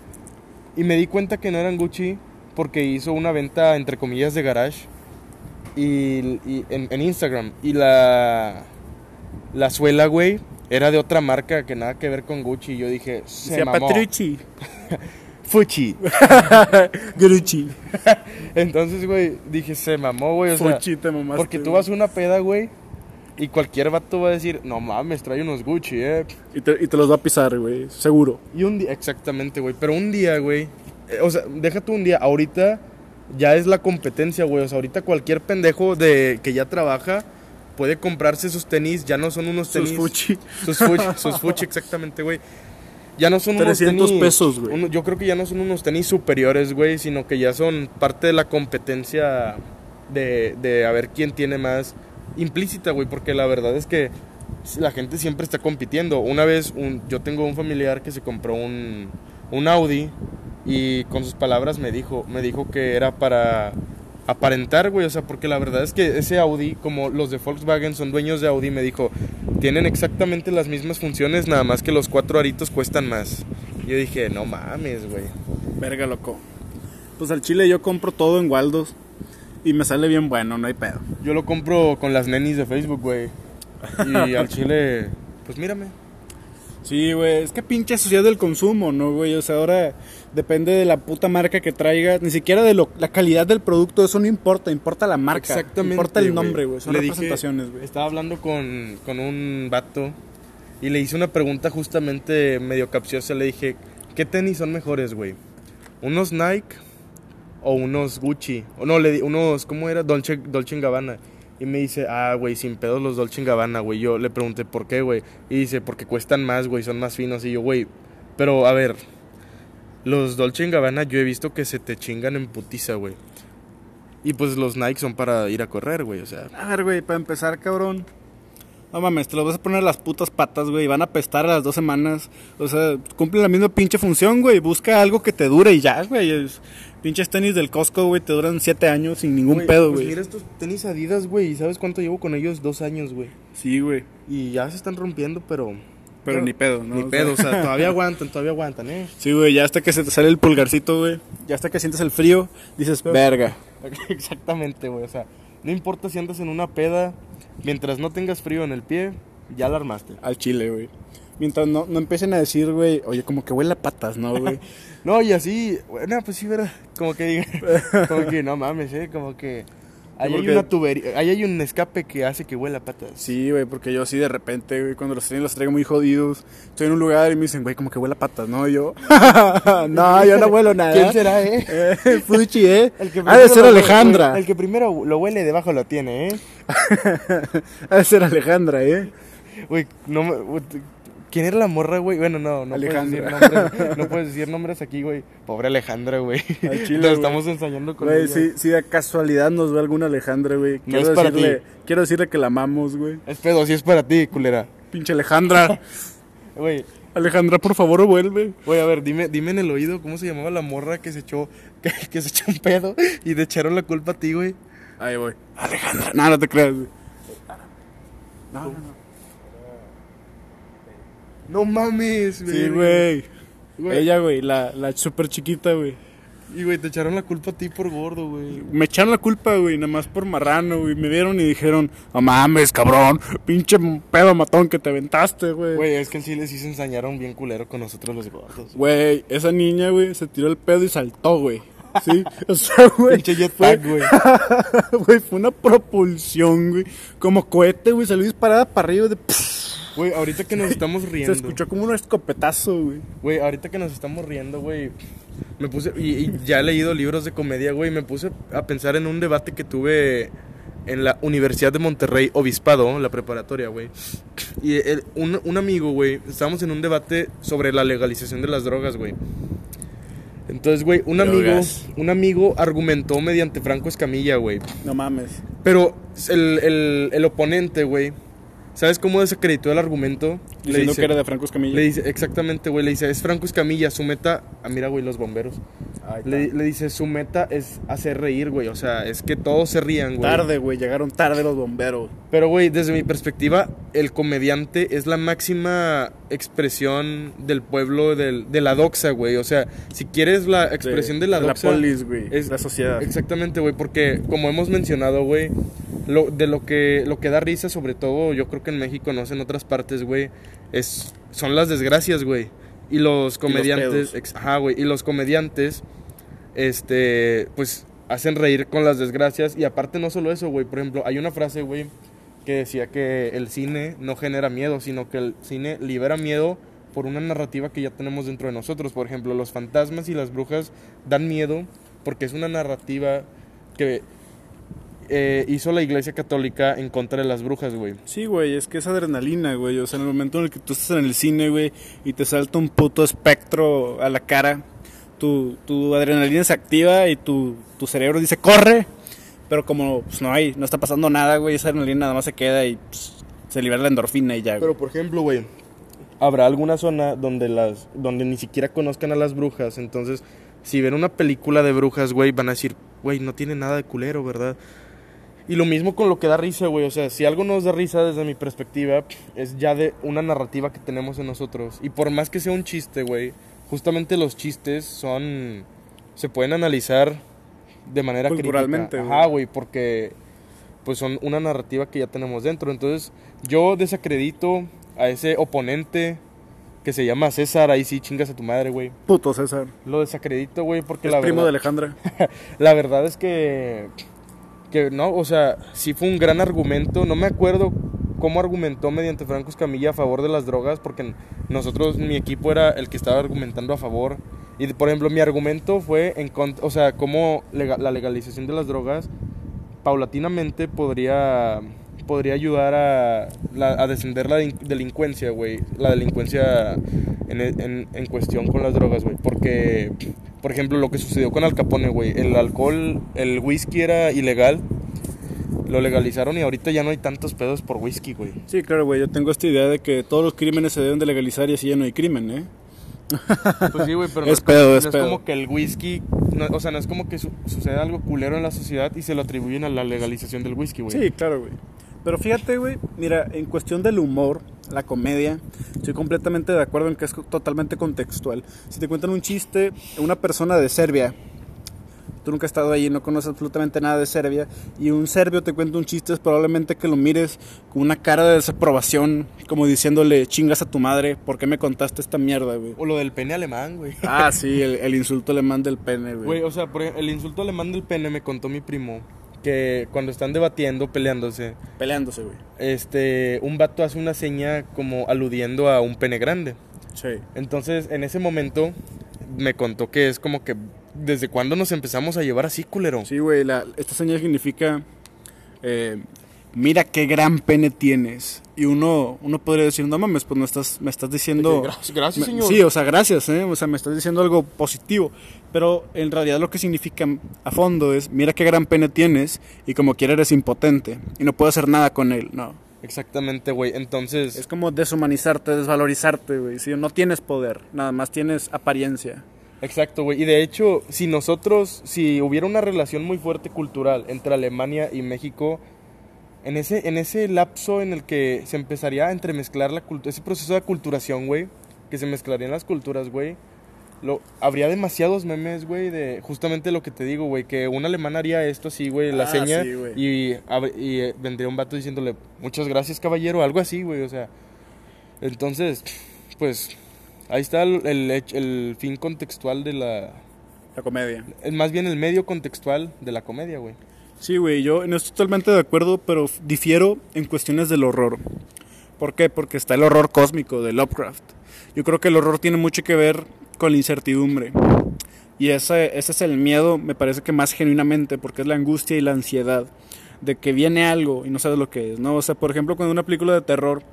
Y me di cuenta que no eran Gucci porque hizo una venta, entre comillas, de garage. Y, y en, en Instagram. Y la, la suela, güey, era de otra marca que nada que ver con Gucci. Y yo dije, se
Se
mamó.
Patrucci.
Fuchi.
Gucci.
Entonces, güey, dije, se mamó, güey. O sea,
Fuchi, te mamaste.
porque tú vas a una peda, güey. Y cualquier vato va a decir, no mames, trae unos Gucci, eh.
Y te, y te los va a pisar, güey. Seguro.
Y un día, exactamente, güey. Pero un día, güey. eh, o sea, déjate un día. Ahorita ya es la competencia, güey. O sea, ahorita cualquier pendejo de que ya trabaja puede comprarse sus tenis. Ya no son unos tenis.
Sus Fuchi.
Sus Fuchi, sus Fuchi, exactamente, güey. Ya no son unos
300
tenis.
pesos, güey.
Yo creo que ya no son unos tenis superiores, güey. Sino que ya son parte de la competencia de, de a ver quién tiene más implícita, güey. Porque la verdad es que la gente siempre está compitiendo. Una vez yo tengo un familiar que se compró un, un Audi y con sus palabras me dijo, me dijo que era para aparentar, güey, o sea, porque la verdad es que ese Audi, como los de Volkswagen son dueños de Audi, me dijo, tienen exactamente las mismas funciones, nada más que los cuatro aritos cuestan más. Yo dije, no mames, güey.
Verga, loco. Pues al chile yo compro todo en Waldos. Y me sale bien bueno, no hay pedo.
Yo lo compro con las nenis de Facebook, güey. Y al chile, pues mírame.
Sí, güey, es que pinche sociedad del consumo, ¿no, güey? O sea, ahora depende de la puta marca que traigas, ni siquiera de lo, la calidad del producto, eso no importa, importa la marca.
Exactamente.
Importa el nombre, güey, son
Le
representaciones, güey.
Estaba hablando con, con un vato y le hice una pregunta justamente medio capciosa. Le dije, ¿qué tenis son mejores, güey? ¿Unos Nike o unos Gucci? O no, le di unos, ¿cómo era? Dolce, Dolce Gabbana. Y me dice, ah, güey, sin pedos los Dolce Gabbana, güey. Yo le pregunté, ¿por qué, güey? Y dice, porque cuestan más, güey, son más finos. Y yo, güey, pero a ver, los Dolce Gabbana yo he visto que se te chingan en putiza, güey. Y pues los Nike son para ir a correr, güey, o sea.
A ver, güey, para empezar, cabrón. No mames, te los vas a poner las putas patas, güey. Van a apestar a las dos semanas. O sea, cumplen la misma pinche función, güey. Busca algo que te dure y ya, güey. Es- Pinches tenis del Costco, güey, te duran siete años sin ningún pedo,
pues
güey.
mira estos tenis Adidas, güey. ¿Y sabes cuánto llevo con ellos? Dos años, güey.
Sí, güey.
Y ya se están rompiendo, pero.
Pero ni pedo, ¿no?
Ni
O sea-
pedo, o sea, todavía aguantan, todavía aguantan, ¿eh?
Sí, güey, ya hasta que se te sale el pulgarcito, güey. Ya hasta que sientes el frío, dices, verga.
Exactamente, güey. O sea, no importa si andas en una peda, mientras no tengas frío en el pie, ya la armaste.
Al chile, güey. Mientras no, no empiecen a decir, güey, oye, como que huele a patas, ¿no, güey?
No, y así, bueno, pues sí, ¿verdad? Como que diga, como que no mames, ¿eh? Como que. Ahí hay una tubería, ahí hay un escape que hace que huela a patas.
sí, güey, porque yo así de repente, güey, cuando los traigo, los traigo muy jodidos. Estoy en un lugar y me dicen, güey, como que huele a patas, ¿no? Y yo, no, yo no huelo nada.
¿Quién será, eh?
Eh, Fuchi, ¿eh?
El que
ha de ser Alejandra.
El que primero lo huele debajo lo tiene, ¿eh?
ha de ser Alejandra, ¿eh?
Güey, no me... ¿Quién era la morra, güey? Bueno, no, no puedes, decir
Alejandra.
nombres, no puedes decir nombres aquí, güey. Pobre Alejandra, güey.
Güey.
estamos ensayando con
Güey,
ella.
si, si de casualidad nos ve alguna Alejandra, güey.
No
Quiero,
es para
decirle,
ti.
quiero decirle que la amamos, güey.
Es pedo, sí es para ti, culera.
Pinche Alejandra.
Güey,
Alejandra, por favor, vuelve.
güey, a ver, dime, dime en el oído cómo se llamaba la morra que se echó, que, que se echó un pedo y te echaron la culpa a ti, güey.
Ahí voy. Alejandra. No, no te creas, güey. No, no, no.
No mames,
Sí, güey.
Güey.
Ella, güey, la, la súper chiquita, güey.
Y, güey, te echaron la culpa a ti por gordo, güey.
Me echaron la culpa, güey, nada más por marrano, güey. Me vieron y dijeron, no mames, cabrón, pinche pedo matón que te aventaste, güey.
Güey, es que en Chile sí se ensañaron bien culero con nosotros los gordos.
Güey, esa niña, güey, se tiró el pedo y saltó, güey. Sí, o sea, güey.
Pinche jetpack, güey.
Güey, fue una propulsión, güey. Como cohete, güey, salió disparada para arriba. De...
Güey, ahorita que nos estamos
Se
riendo.
escuchó como un escopetazo, güey.
Güey, ahorita que nos estamos riendo, güey. Me puse. Y, y ya he leído libros de comedia, güey. Me puse a pensar en un debate que tuve en la Universidad de Monterrey, Obispado, la preparatoria, güey. Y el- un, un amigo, güey. Estábamos en un debate sobre la legalización de las drogas, güey. Entonces, güey, un amigo, un amigo argumentó mediante Franco Escamilla, güey.
No mames.
Pero el, el, el oponente, güey, ¿Sabes cómo desacreditó el argumento?
Diciendo que era de Franco Escamilla.
Le dice, exactamente, güey. Le dice, es Franco Escamilla, su meta. Ah, mira, güey, los bomberos. Le, le dice, su meta es hacer reír, güey. O sea, es que todos se rían, güey.
Tarde, güey, llegaron tarde los bomberos.
Pero, güey, desde mi perspectiva, el comediante es la máxima expresión del pueblo, del, de la doxa, güey. O sea, si quieres la expresión de, la doxa.
La polis, güey.
es-
la sociedad.
Exactamente, güey, porque como hemos mencionado, güey, lo, de lo que, lo que da risa, sobre todo, yo creo que en México, no sé, en otras partes, güey, es, son las desgracias, güey. Y los comediantes, ajá, güey, y los comediantes, este, pues, hacen reír con las desgracias. Y aparte, no solo eso, güey, por ejemplo, hay una frase, güey, que decía que el cine no genera miedo, sino que el cine libera miedo por una narrativa que ya tenemos dentro de nosotros. Por ejemplo, los fantasmas y las brujas dan miedo porque es una narrativa que eh, hizo la Iglesia Católica en contra de las brujas, güey.
Sí, güey, es que es adrenalina, güey. O sea, en el momento en el que tú estás en el cine, güey, y te salta un puto espectro a la cara, tu, tu adrenalina se activa y tu, tu cerebro dice, corre. Pero como pues, no hay, no está pasando nada, güey, esa adrenalina nada más se queda y pues, se libera la endorfina y ya, güey.
Pero por ejemplo, güey, habrá alguna zona donde las donde ni siquiera conozcan a las brujas, entonces si ven una película de brujas, güey, van a decir, güey, no tiene nada de culero, ¿verdad? Y lo mismo con lo que da risa, güey, o sea, si algo nos da risa desde mi perspectiva, es ya de una narrativa que tenemos en nosotros. Y por más que sea un chiste, güey, justamente los chistes son se pueden analizar de manera
Culturalmente,
crítica.
güey.
Ajá, güey, porque pues son una narrativa que ya tenemos dentro. Entonces, yo desacredito a ese oponente que se llama César, ahí sí chingas a tu madre, güey.
Puto César.
Lo desacredito, güey, porque
Es
la
primo de
verdad,
Alejandra.
la verdad es que que no, o sea, sí fue un gran argumento, no me acuerdo cómo argumentó mediante Franco Escamilla a favor de las drogas, porque nosotros, mi equipo era el que estaba argumentando a favor. Y por ejemplo, mi argumento fue en contra, o sea, cómo lega- la legalización de las drogas paulatinamente podría podría ayudar a, la- a descender la delincuencia, güey. La delincuencia en, en, en cuestión con las drogas, güey. Porque, por ejemplo, lo que sucedió con Al Capone, güey. El alcohol, el whisky era ilegal. Lo legalizaron y ahorita ya no hay tantos pedos por whisky, güey.
Sí, claro, güey, yo tengo esta idea de que todos los crímenes se deben de legalizar y así ya no hay crimen, ¿eh?
Pues sí, güey, pero
Es
no,
pedo,
no
es
es
pedo.
como que el whisky, no- o sea, no es como que su- sucede algo culero en la sociedad y se lo atribuyen a la legalización del whisky, güey.
Sí, claro, güey. Pero fíjate, güey, mira, en cuestión del humor, la comedia, estoy completamente de acuerdo en que es totalmente contextual. Si te cuentan un chiste, una persona de Serbia, tú nunca has estado allí, no conoces absolutamente nada de Serbia, y un serbio te cuenta un chiste, es probablemente que lo mires con una cara de desaprobación, como diciéndole, chingas a tu madre, ¿por qué me contaste esta mierda, güey?
O lo del pene alemán, güey.
Ah, sí, el, el insulto alemán del pene, güey.
Güey, o sea, por ejemplo, el insulto alemán del pene me contó mi primo que cuando están debatiendo, peleándose,
Peleándose, güey.
este, un vato hace una seña como aludiendo a un pene grande.
Sí.
Entonces, en ese momento me contó que es como que desde cuándo nos empezamos a llevar así, culero.
Sí, güey, la- esta señal significa, eh, mira qué gran pene tienes. Y uno, uno podría decir, no mames, pues me estás, me estás diciendo...
Gracias, gracias,
me-
señor.
Sí, o sea, gracias, ¿eh? O sea, me estás diciendo algo positivo. Pero en realidad lo que significa a fondo es, mira qué gran pene tienes y como quiera eres impotente y no puedo hacer nada con él, no.
Exactamente, güey. Entonces,
Es como deshumanizarte, desvalorizarte, güey. Si no tienes poder, nada más tienes apariencia.
Exacto, güey. Y de hecho, si nosotros, si hubiera una relación muy fuerte cultural entre Alemania y México, en ese, en ese lapso en el que se empezaría a entremezclar la cultura, ese proceso de aculturación, güey, que se mezclarían las culturas, güey, lo, habría demasiados memes, güey, de justamente lo que te digo, güey, que un alemán haría esto así, güey, la
Ah,
seña,
sí, güey.
y, y eh, vendría un vato diciéndole, muchas gracias, caballero, algo así, güey, o sea. Entonces, pues, ahí está el, el, el fin contextual de la,
La comedia.
más bien el medio contextual de la comedia, güey.
Sí, güey, yo no estoy totalmente de acuerdo, pero difiero en cuestiones del horror. ¿Por qué? Porque está el horror cósmico de Lovecraft. Yo creo que el horror tiene mucho que ver con la incertidumbre. Y ese, ese es el miedo, me parece que más genuinamente, porque es la angustia y la ansiedad de que viene algo y no sabes lo que es, ¿no? O sea, por ejemplo, cuando una película de terror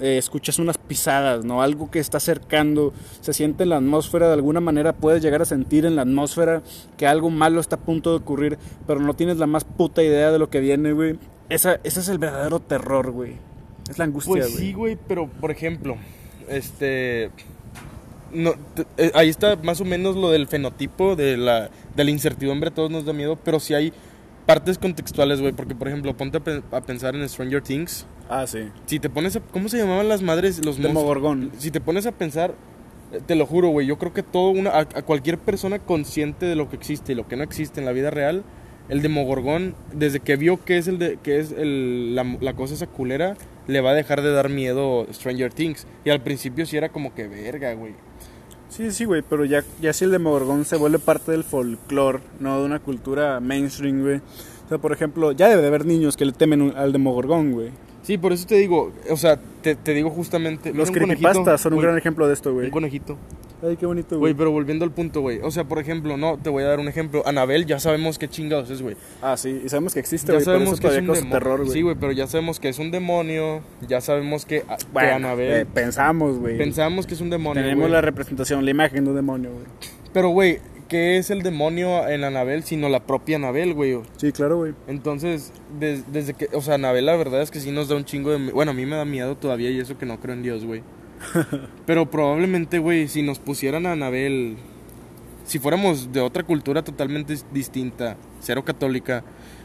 eh, escuchas unas pisadas, ¿no? Algo que está acercando, se siente en la atmósfera, de alguna manera puedes llegar a sentir en la atmósfera que algo malo está a punto de ocurrir, pero no tienes la más puta idea de lo que viene, güey. Esa, ese es el verdadero terror, güey. Es la angustia,
Pues
güey.
sí, güey, pero por ejemplo, este. No, eh, ahí está más o menos lo del fenotipo, de la, de la incertidumbre, a todos nos da miedo, pero sí hay partes contextuales, güey, porque por ejemplo, ponte a, pe- a pensar en Stranger Things.
Ah, sí.
Si te pones a. ¿Cómo se llamaban las madres? Los?
Demogorgón.
Si te pones a pensar, eh, te lo juro, güey, yo creo que todo una, a, a cualquier persona consciente de lo que existe y lo que no existe en la vida real, el Demogorgón, desde que vio que es el de, que es el, la, la cosa esa culera, le va a dejar de dar miedo Stranger Things. Y al principio sí era como que verga, güey.
Sí, sí, güey, pero ya, ya si el Demogorgón se vuelve parte del folclore, ¿no? De una cultura mainstream, güey. O sea, por ejemplo, ya debe de haber niños que le temen al Demogorgón, güey.
Sí, por eso te digo, o sea, te, te digo justamente...
Los creepypastas son un gran ejemplo de esto, güey.
Un conejito.
Ay, qué bonito,
Güey,
güey.
pero volviendo al punto, güey. O sea, por ejemplo, no, te voy a dar un ejemplo. Anabel, ya sabemos qué chingados es, güey.
Ah, sí, y sabemos que existe,
Ya
güey, por
sabemos
eso
que es un demonio.
terror, güey.
Sí, güey, pero ya sabemos que es un demonio. Ya sabemos que, que
Bueno,
Anabel.
eh, pensamos, güey.
Pensamos que es un demonio.
Tenemos la representación, la imagen de un demonio, güey.
Pero, güey, ¿qué es el demonio en Anabel sino la propia Anabel, güey?
Sí, claro, güey.
Entonces, des- desde que. O sea, Anabel, la verdad es que sí nos da un chingo de. Bueno, a mí me da miedo todavía y eso que no creo en Dios, güey. pero probablemente, güey, si nos pusieran a Anabel. Si fuéramos de otra cultura totalmente dis- distinta, cero católica,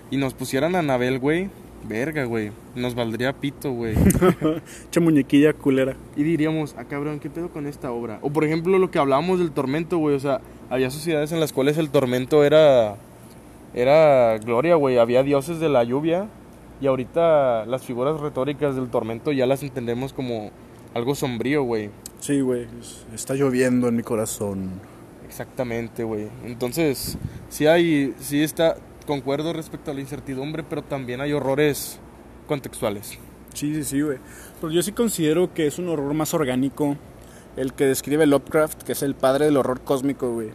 y nos pusieran a Anabel, güey, verga, güey, nos valdría pito, güey.
Che muñequilla culera.
Y diríamos, ah, cabrón, ¿qué pedo con esta obra? O por ejemplo, lo que hablábamos del tormento, güey. O sea, había sociedades en las cuales el tormento era. Era gloria, güey. Había dioses de la lluvia. Y ahorita las figuras retóricas del tormento ya las entendemos como algo sombrío, güey.
Sí, güey. Está lloviendo en mi corazón.
Exactamente, güey. Entonces, sí hay. Sí está. Concuerdo respecto a la incertidumbre, pero también hay horrores contextuales.
Sí, sí, sí, güey. Pero yo sí considero que es un horror más orgánico el que describe Lovecraft, que es el padre del horror cósmico, güey.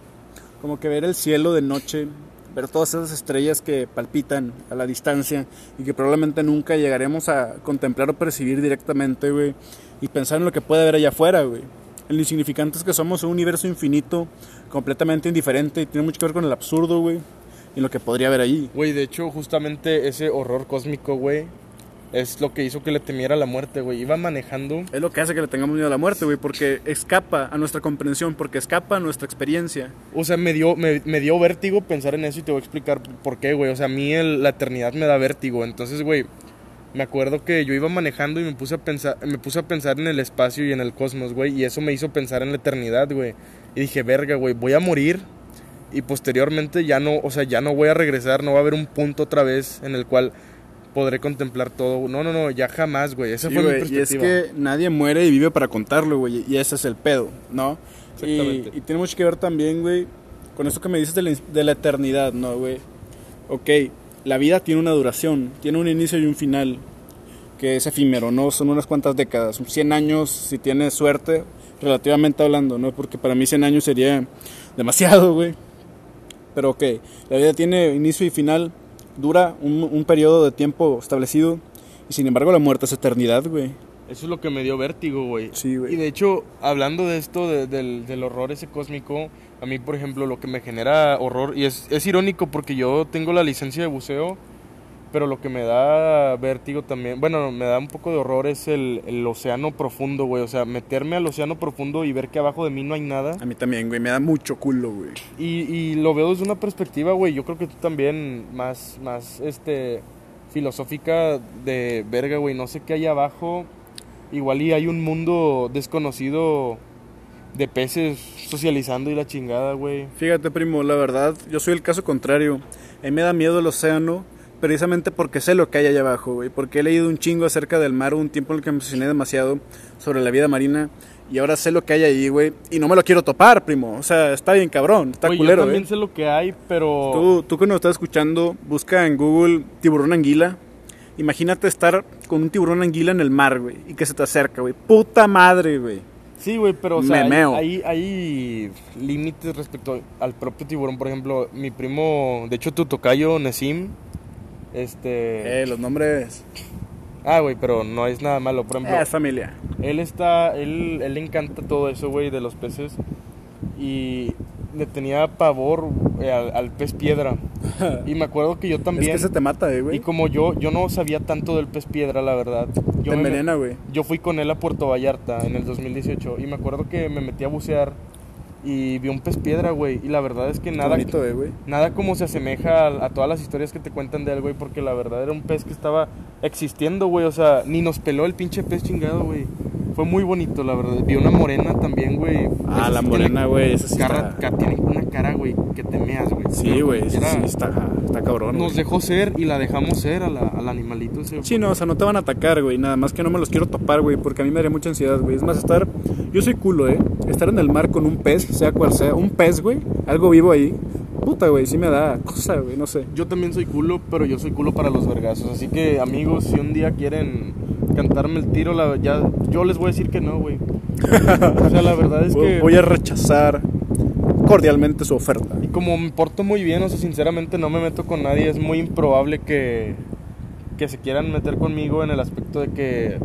Como que ver el cielo de noche, ver todas esas estrellas que palpitan a la distancia y que probablemente nunca llegaremos a contemplar o percibir directamente, güey. Y pensar en lo que puede haber allá afuera, güey. En lo insignificantes que somos, un universo infinito, completamente indiferente y tiene mucho que ver con el absurdo, güey. Y lo que podría haber allí.
Güey, de hecho, justamente ese horror cósmico, güey, es lo que hizo que le temiera la muerte, güey. Iba manejando.
Es lo que hace que le tengamos miedo a la muerte, güey, porque escapa a nuestra comprensión, porque escapa a nuestra experiencia.
O sea, me dio, me, me dio vértigo pensar en eso y te voy a explicar por qué, güey. O sea, a mí el- la eternidad me da vértigo. Entonces, güey, me acuerdo que yo iba manejando y me puse a pensar, me puse a pensar en el espacio y en el cosmos, güey. Y eso me hizo pensar en la eternidad, güey. Y dije, verga, güey, voy a morir. Y posteriormente ya no, o sea, ya no voy a regresar, no va a haber un punto otra vez en el cual podré contemplar todo. No, no, no, ya jamás, güey. Esa
Sí,
fue mi
güey, y es que nadie muere y vive para contarlo, güey, y ese es el pedo, ¿no? Y,
Exactamente.
y tiene mucho que ver también, güey, con eso que me dices de la, de la eternidad, ¿no, güey? Ok, la vida tiene una duración, tiene un inicio y un final, que es efímero, ¿no? Son unas cuantas décadas, 100 años si tienes suerte, relativamente hablando, ¿no? Porque para mí 100 años sería demasiado, güey. Pero ok, la vida tiene inicio y final, dura un, un periodo de tiempo establecido, y sin embargo la muerte es eternidad, güey.
Eso es lo que me dio vértigo, güey.
Sí, güey.
Y de hecho, hablando de esto, de- del, del horror ese cósmico, a mí, por ejemplo, lo que me genera horror, y es, es irónico porque yo tengo la licencia de buceo, pero lo que me da vértigo también, bueno, me da un poco de horror es el, el océano profundo, güey. O sea, meterme al océano profundo y ver que abajo de mí no hay nada.
A mí también, güey, me da mucho culo, güey.
Y, y lo veo desde una perspectiva, güey, yo creo que tú también, más, más, este, filosófica de verga, güey, no sé qué hay abajo. Igual y hay un mundo desconocido de peces socializando y la chingada, güey.
Fíjate, primo, la verdad, yo soy el caso contrario. A mí me da miedo el océano, precisamente porque sé lo que hay allá abajo, güey. Porque he leído un chingo acerca del mar, un tiempo en el que me obsesioné demasiado sobre la vida marina. Y ahora sé lo que hay ahí, güey. Y no me lo quiero topar, primo. O sea, está bien cabrón, está
Güey,
culero,
yo también
eh.
sé lo que hay, pero...
Tú, tú que nos estás escuchando, busca en Google tiburón anguila. Imagínate estar con un tiburón anguila en el mar, güey, y que se te acerca, güey. Puta madre, güey.
Sí, güey, pero o sea, hay, hay, hay límites respecto al propio tiburón. Por ejemplo, mi primo, de hecho, tu tocayo, Nesim, este...
Eh, los nombres.
Ah, güey, pero no es nada malo. Por ejemplo,
Eh, es familia.
él está, él, él le encanta todo eso, güey, de los peces. Y le tenía pavor eh, al, al pez piedra. Y me acuerdo que yo
Es
también.
que se te mata, eh,
Y
güey.
como yo, yo no sabía tanto del pez piedra, la verdad. Yo
Te
me-
envenena, güey.
Yo fui con él a Puerto Vallarta en el 2018 y me acuerdo que me metí a bucear y vi un pez piedra, güey. Y la verdad es que nada,
bonito, eh,
nada como se asemeja a, a todas las historias que te cuentan de él, güey, porque la verdad era un pez que estaba existiendo, güey. O sea, ni nos peló el pinche pez chingado, güey. Fue muy bonito, la verdad. Vi una morena también, güey.
Ah,
Esa
la
sí
morena, güey. Esa sí
cara-
está...
tiene una cara, güey, que te meas, güey.
Sí, güey. Sí, sí, está, está cabrón.
Nos dejó ser y la dejamos ser a la- al animalito ese.
Sí, no, o sea, no te van a atacar, güey. Nada más que no me los quiero topar, güey, porque a mí me daría mucha ansiedad, güey. Es más, estar. Yo soy culo, ¿eh? Estar en el mar con un pez, sea cual sea. Un pez, güey. Algo vivo ahí. Puta, güey. Sí me da cosa, güey. No sé.
Yo también soy culo, pero yo soy culo para los vergazos. Así que, amigos, si un día quieren cantarme el tiro, la, ya, yo les voy a decir que no, güey. O sea, la verdad es que.
Voy a rechazar cordialmente su oferta.
Y como me porto muy bien, o sea, sinceramente no me meto con nadie, es muy improbable que, que se quieran meter conmigo en el aspecto de que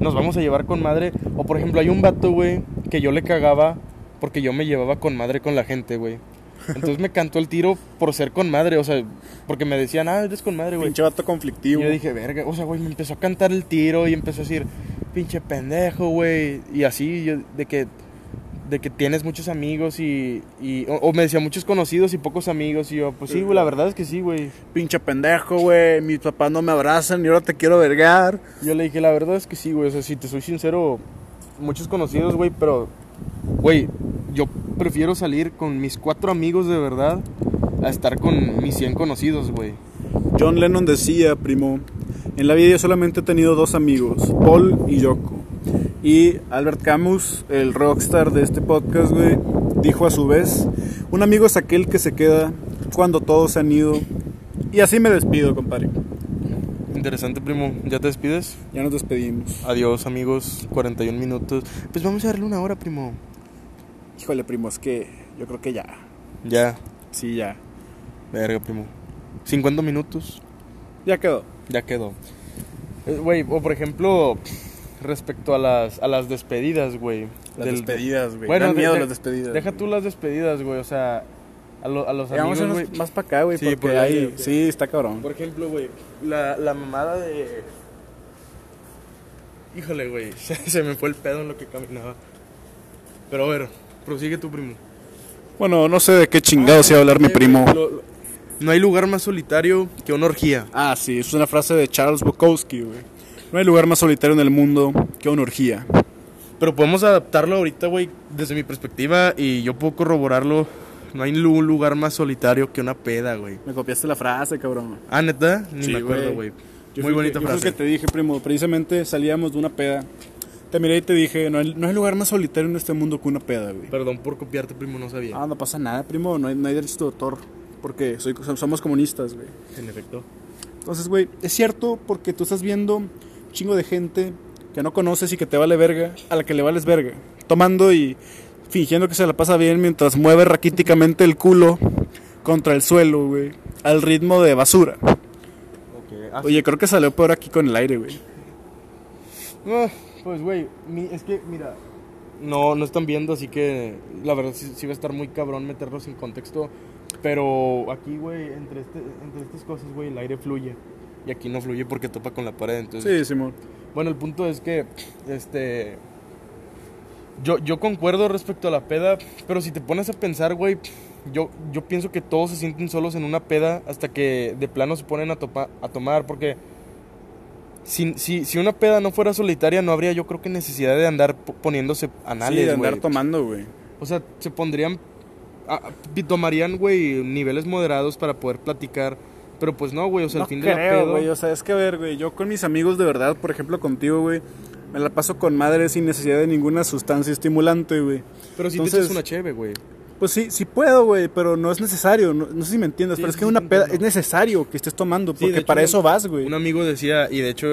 nos vamos a llevar con madre. O por ejemplo, hay un vato, güey, que yo le cagaba porque yo me llevaba con madre con la gente, güey. Entonces me cantó el tiro por ser con madre, o sea, porque me decían, ah, eres con madre, güey.
Pinche vato
Y
conflictivo.
yo dije, verga, o sea, güey, me empezó a cantar el tiro y empezó a decir, pinche pendejo, güey. Y así, yo, de que de que tienes muchos amigos y, y o, o me decía muchos conocidos y pocos amigos y yo, pues sí, güey, la verdad es que sí, güey.
Pinche pendejo, güey. Mis papás no me abrazan y ahora te quiero vergar.
Yo le dije, la verdad es que sí, güey, o sea, si te soy sincero, muchos conocidos, güey, pero, güey, yo prefiero salir con mis cuatro amigos de verdad a estar con mis 100 conocidos, güey.
John Lennon decía, primo, en la vida yo solamente he tenido dos amigos, Paul y Yoko. Y Albert Camus, el rockstar de este podcast, güey, dijo a su vez, un amigo es aquel que se queda cuando todos se han ido. Y así me despido, compadre.
Interesante, primo. ¿Ya te despides?
Ya nos despedimos.
Adiós, amigos. 41 minutos. Pues vamos a darle una hora, primo.
Híjole, primo, es que yo creo que ya.
Ya.
Sí, ya.
Verga, primo. 50 minutos.
Ya quedó.
Ya quedó. Eh, Güey, o por ejemplo, respecto a las, a las despedidas, güey.
Las
del-
despedidas, güey.
Bueno,
Dan
de-
miedo
de-
las despedidas.
Deja tú las despedidas, güey. O sea, a, lo- a los
Ya
amigos, güey.
más para acá, güey,
Sí,
porque
por ahí.
Sí, está cabrón.
Por ejemplo, güey, la, la mamada de... Híjole, güey, se, se me fue el pedo en lo que caminaba. Pero a ver, prosigue tu primo.
Bueno, no sé de qué chingados iba a hablar mi
Eh,
primo.
lo- lo- no hay lugar más solitario que una orgía.
Ah, sí, es una frase de Charles Bukowski, güey. No hay lugar más solitario en el mundo que una orgía.
Pero podemos adaptarlo ahorita, güey, desde mi perspectiva y yo puedo corroborarlo. No hay un lugar más solitario que una peda, güey.
Me copiaste la frase, cabrón.
Ah, neta, ni
Sí,
me acuerdo, güey.
Yo
Muy
fui
bonita
que, yo
frase.
el que te dije, primo. Precisamente salíamos de una peda. Te miré y te dije, no hay, no hay lugar más solitario en este mundo que una peda, güey.
Perdón por copiarte, primo, no sabía.
Ah, no pasa nada, primo. No hay, no hay derecho de autor. Porque soy, somos comunistas, güey.
En efecto.
Entonces, güey, es cierto porque tú estás viendo un chingo de gente que no conoces y que te vale verga, a la que le vales verga. Tomando y fingiendo que se la pasa bien mientras mueve raquíticamente el culo contra el suelo, güey. Al ritmo de basura.
Ok.
Oye, creo que salió peor aquí con el aire, güey.
Ah, pues, güey, mi- es que, mira, no, no están viendo, así que la verdad sí, sí va a estar muy cabrón meterlos en contexto. Pero aquí, güey, entre, este, entre estas cosas, güey, el aire fluye. Y aquí no fluye porque topa con la pared. Entonces,
Sí, Simón.
bueno, el punto es que, este. Yo, yo concuerdo respecto a la peda, pero si te pones a pensar, güey, yo, yo pienso que todos se sienten solos en una peda hasta que de plano se ponen a, topa- a tomar, porque si, si, si una peda no fuera solitaria, no habría yo creo que necesidad de andar po- poniéndose
Sí,
anales,
de andar
güey.
tomando, güey.
O sea, se pondrían, y tomarían, güey, niveles moderados para poder platicar, pero pues no, güey, o sea,
no
al fin de la
creo,
peda...
güey. O sea, es que a ver, güey. Yo con mis amigos de verdad, por ejemplo, contigo, güey. Me la paso con madre sin necesidad de ninguna sustancia estimulante, güey.
Pero si te
Entonces-
echas una cheve, güey.
Pues sí, sí puedo, güey, pero no es necesario. No, no sé si me entiendes,
Sí,
pero es que
sí
una peda
entiendo.
es necesario que estés tomando, porque
hecho,
para
un-
eso vas, güey.
Un amigo decía, y de hecho,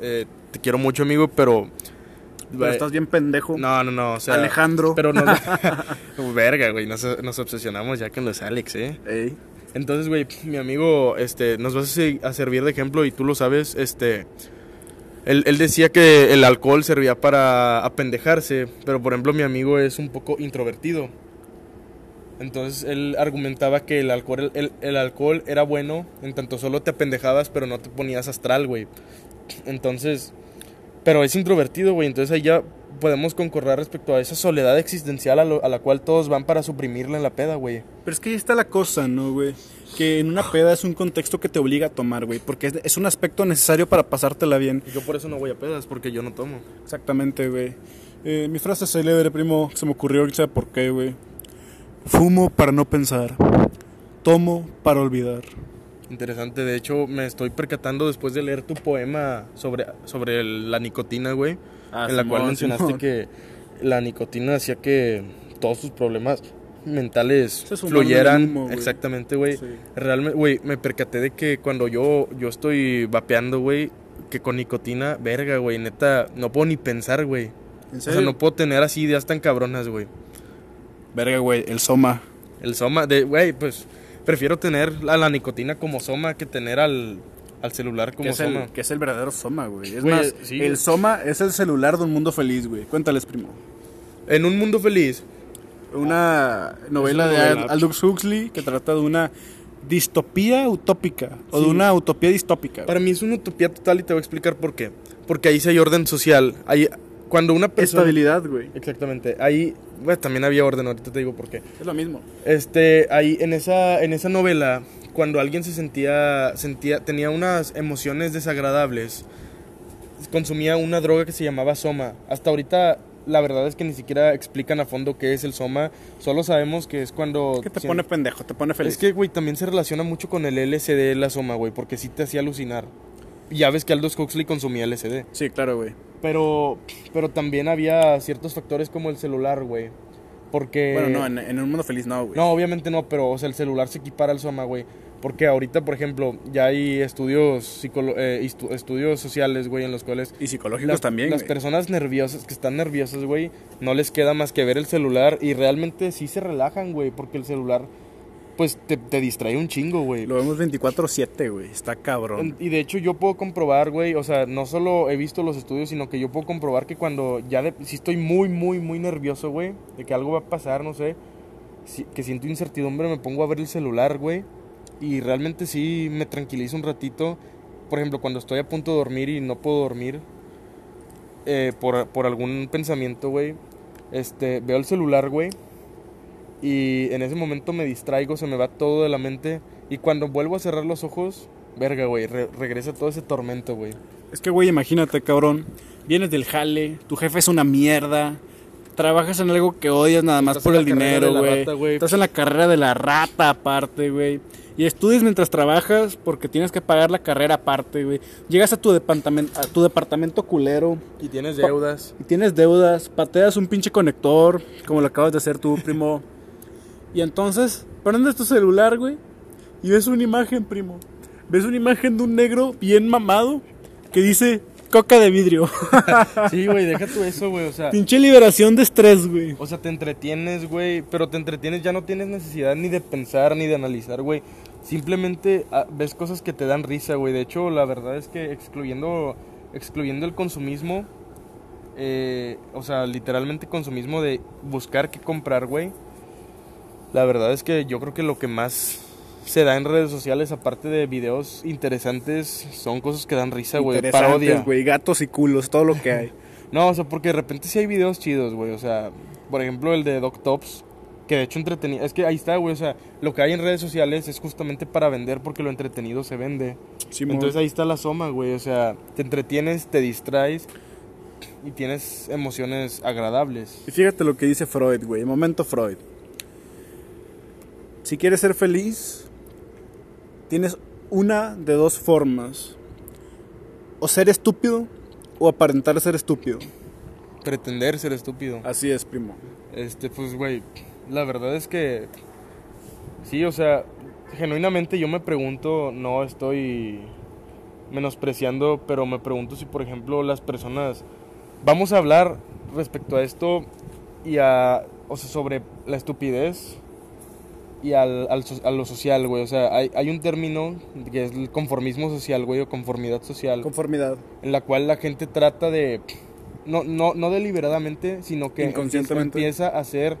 eh, te quiero mucho, amigo, pero...
Pero estás bien pendejo.
No, no, no, o sea...
Alejandro.
Pero no... Verga, güey, nos, nos obsesionamos ya con los Alex, ¿eh?
Ey.
Entonces, güey, mi amigo, este, nos vas a, se- a servir de ejemplo y tú lo sabes, este... Él, él decía que el alcohol servía para apendejarse, pero por ejemplo mi amigo es un poco introvertido. Entonces él argumentaba que el alcohol, el, el alcohol era bueno en tanto solo te apendejabas, pero no te ponías astral, güey. Entonces, pero es introvertido, güey. Entonces ahí ya podemos concordar respecto a esa soledad existencial a, lo- a la cual todos van para suprimirla en la peda, güey.
Pero es que ahí está la cosa, ¿no, güey? Que en una peda es un contexto que te obliga a tomar, güey. Porque es, es un aspecto necesario para pasártela bien.
Yo por eso no voy a pedas, porque yo no tomo.
Exactamente, güey. Eh, mi frase célebre, primo, se me ocurrió, sabe por qué, güey. Fumo para no pensar. Tomo para olvidar.
Interesante, de hecho me estoy percatando después de leer tu poema sobre, sobre el- la nicotina, güey.
Ah,
en la cual mencionaste
Simón.
que la nicotina hacía que todos tus problemas mentales fluyeran.
humo, güey.
Exactamente, güey.
Sí.
Realmente, güey, me percaté de que cuando yo, yo estoy vapeando, güey, que con nicotina, verga, güey, neta, no puedo ni pensar, güey.
¿En
O sea,
serio?
no puedo tener así ideas tan cabronas, güey.
Verga, güey, el soma.
El soma, de, güey, pues prefiero tener a la nicotina como soma que tener al, al celular como
es,
soma.
el, que es el verdadero soma, güey. Es
Güey,
más,
sí.
el soma es el celular de un mundo feliz, güey. Cuéntales, primo.
En un mundo feliz,
Una novela de
novela.
Aldous Huxley que trata de una distopía utópica. O de una utopía distópica. güey.
para mí es una utopía total y te voy a explicar por qué. Porque ahí sí hay orden social. Hay, cuando una persona...
Estabilidad, güey.
Exactamente. Ahí, bueno, también había orden, ahorita te digo por qué.
Es lo mismo.
Este, ahí en esa, en esa novela, cuando alguien se sentía, sentía, tenía unas emociones desagradables, consumía una droga que se llamaba soma. Hasta ahorita, la verdad es que ni siquiera explican a fondo qué es el soma. Solo sabemos que es cuando...
Que te pone pendejo, te pone feliz.
Es que, güey, también se relaciona mucho con el LSD la soma, güey, porque sí te hacía alucinar. Ya ves que Aldous Huxley consumía LSD.
Sí, claro, güey.
Pero, pero también había ciertos factores como el celular, güey. Porque...
Bueno, no, en, en un mundo feliz no, güey.
No, obviamente no, pero o sea, el celular se equipara al soma, güey. Porque ahorita, por ejemplo, ya hay estudios psicolo- eh, estu- estudios sociales, güey, en los cuales
Y psicológicos
las,
también,
las
güey.
personas nerviosas, que están nerviosas, güey, no les queda más que ver el celular y realmente sí se relajan, güey, porque el celular, pues, te, te distrae un chingo, güey.
Lo vemos 24-7, güey. Está cabrón.
Y de hecho yo puedo comprobar, güey, o sea, no solo he visto los estudios, sino que yo puedo comprobar que cuando ya, de- si estoy muy, muy, muy nervioso, güey, de que algo va a pasar, no sé, si- que siento incertidumbre, me pongo a ver el celular, güey, y realmente sí me tranquilizo un ratito. Por ejemplo, cuando estoy a punto de dormir y no puedo dormir eh, por, por algún pensamiento, güey, este, veo el celular, güey, y en ese momento me distraigo, se me va todo de la mente. Y cuando vuelvo a cerrar los ojos, verga, güey, re- regresa todo ese tormento, güey.
Es que, güey, imagínate, cabrón. Vienes del jale, tu jefe es una mierda. Trabajas en algo que odias nada más
Estás
por el dinero, güey. Estás en la carrera de la rata aparte, güey. Y estudias mientras trabajas porque tienes que pagar la carrera aparte, güey. Llegas a tu departamento, a tu departamento culero
Y tienes deudas.
y tienes deudas, pateas un pinche conector, como lo acabas de hacer tú, primo. y entonces, prendes tu celular, güey, y ves una imagen, primo. Ves una imagen de un negro bien mamado que dice coca de vidrio.
Sí, güey, deja tú eso, güey, o sea...
pinche liberación de estrés, güey.
O sea, te entretienes, güey, pero te entretienes, ya no tienes necesidad ni de pensar ni de analizar, güey. Simplemente ah, ves cosas que te dan risa, güey. De hecho, la verdad es que excluyendo, excluyendo el consumismo, eh, o sea, literalmente consumismo de buscar qué comprar, güey. La verdad es que yo creo que lo que más se da en redes sociales, aparte de videos interesantes, son cosas que dan risa, güey. Parodia.
güey, gatos y culos, todo lo que hay.
No, o sea, porque de repente sí hay videos chidos, güey. O sea, por ejemplo, el de Doc Tops, que de hecho entretenía. Es que ahí está, güey. O sea, lo que hay en redes sociales es justamente para vender porque lo entretenido se vende.
Simón.
Entonces ahí está la soma, güey. O sea, te entretienes, te distraes y tienes emociones agradables.
Y fíjate lo que dice Freud, güey. Momento Freud. Si quieres ser feliz, tienes una de dos formas. O ser estúpido o aparentar ser estúpido.
Pretender ser estúpido.
Así es, primo.
Este, pues, güey, la verdad es que sí, o sea, genuinamente yo me pregunto, no estoy menospreciando, pero me pregunto si, por ejemplo, las personas, vamos a hablar respecto a esto y a, o sea, sobre la estupidez y al, al a lo social, güey, o sea, hay, hay un término que es el conformismo social, güey, o conformidad social
Conformidad.
en la cual la gente trata de no no no deliberadamente sino que
Inconscientemente.
empieza a hacer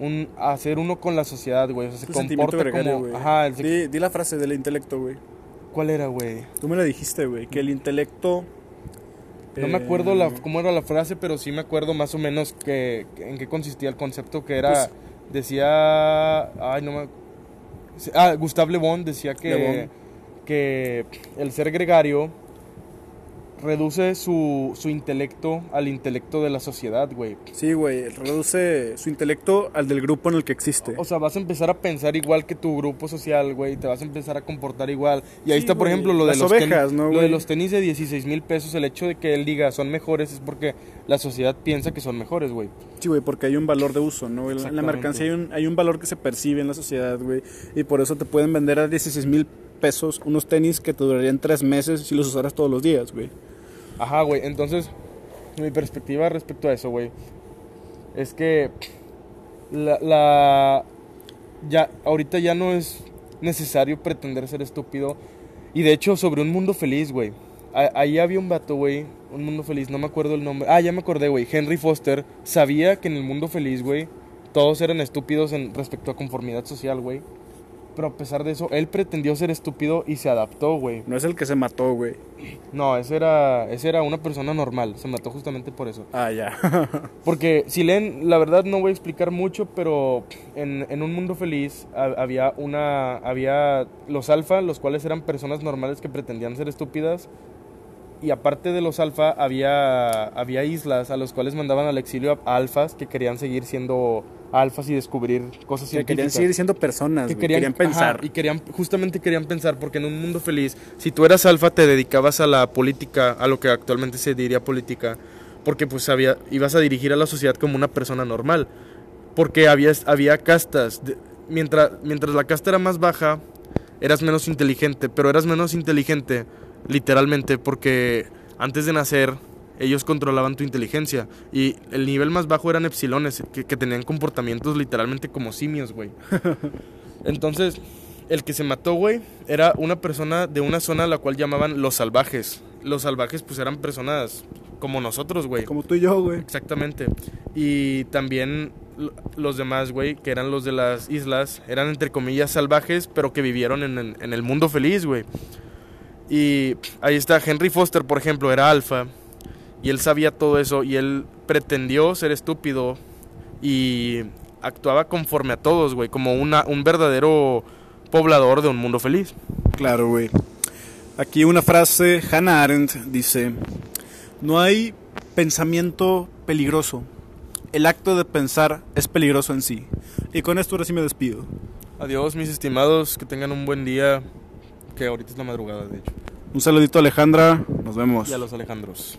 un hacer uno con la sociedad, güey. O sea, se
sentimiento
comporta
gregario,
como
güey.
ajá, el
Di, di la frase del intelecto, güey.
¿Cuál era, güey?
Tú me la dijiste, güey, que el intelecto...
No me
eh,
acuerdo la, cómo era la frase, pero sí me acuerdo más o menos que, que- en qué consistía el concepto que era
Pues-
decía ay no me ah Gustave Le Bon decía que
Le Bon.
que el ser gregario reduce su, su intelecto al intelecto de la sociedad, güey.
Sí, güey, reduce su intelecto al del grupo en el que existe.
O sea, vas a empezar a pensar igual que tu grupo social, güey. Te vas a empezar a comportar igual. Y ahí
Sí,
está, por
güey.
ejemplo, lo de los
ovejas,
tenis,
¿no,
lo de los tenis de 16 mil pesos. El hecho de que él diga son mejores es porque la sociedad piensa que son mejores, güey.
Sí, güey, porque hay un valor de uso, ¿no? En la mercancía hay un, hay un valor que se percibe en la sociedad, güey. Y por eso te pueden vender a 16 mil pesos unos tenis que te durarían tres meses si los usaras todos los días, güey.
Ajá, güey. Entonces, mi perspectiva respecto a eso, güey, es que la, ya ahorita ya no es necesario pretender ser estúpido. Y de hecho, sobre un mundo feliz, güey. Ahí había un vato, güey. Un mundo feliz, no me acuerdo el nombre. Ah, ya me acordé, güey. Henry Foster sabía que en el mundo feliz, güey, todos eran estúpidos en respecto a conformidad social, güey. Pero a pesar de eso, él pretendió ser estúpido y se adaptó, güey.
No es el que se mató, güey.
No, ese era, ese era una persona normal. Se mató justamente por eso.
Ah, ya.
Porque si leen, la verdad no voy a explicar mucho, pero en, en un mundo feliz ha- había una, había los alfa, los cuales eran personas normales que pretendían ser estúpidas. Y aparte de los alfa, había, había islas a los cuales mandaban al exilio a alfas que querían seguir siendo alfas y descubrir cosas
que querían seguir siendo personas,
que
güey.
querían,
Querían, pensar.
ajá, y querían justamente querían pensar porque en un mundo feliz si tú eras alfa te dedicabas a la política a lo que actualmente se diría política porque pues había ibas a dirigir a la sociedad como una persona normal porque había había castas de- mientras mientras la casta era más baja eras menos inteligente pero eras menos inteligente literalmente porque antes de nacer ellos controlaban tu inteligencia y el nivel más bajo eran epsilones que, que tenían comportamientos literalmente como simios, güey. Entonces, el que se mató, güey, era una persona de una zona a la cual llamaban los salvajes. Los salvajes, pues eran personas como nosotros, güey.
Como tú y yo, güey.
Exactamente. Y también los demás, güey, que eran los de las islas, eran entre comillas salvajes, pero que vivieron en, el- en el mundo feliz, güey. Y ahí está, Henry Foster, por ejemplo, era alfa. Y él sabía todo eso y él pretendió ser estúpido y actuaba conforme a todos, güey, como una, un verdadero poblador de un mundo feliz.
Claro, güey. Aquí una frase, Hannah Arendt dice, no hay pensamiento peligroso. El acto de pensar es peligroso en sí. Y con esto ahora sí me despido.
Adiós, mis estimados, que tengan un buen día, que ahorita es la madrugada, de hecho.
Un saludito a Alejandra, nos vemos.
Y a los Alejandros.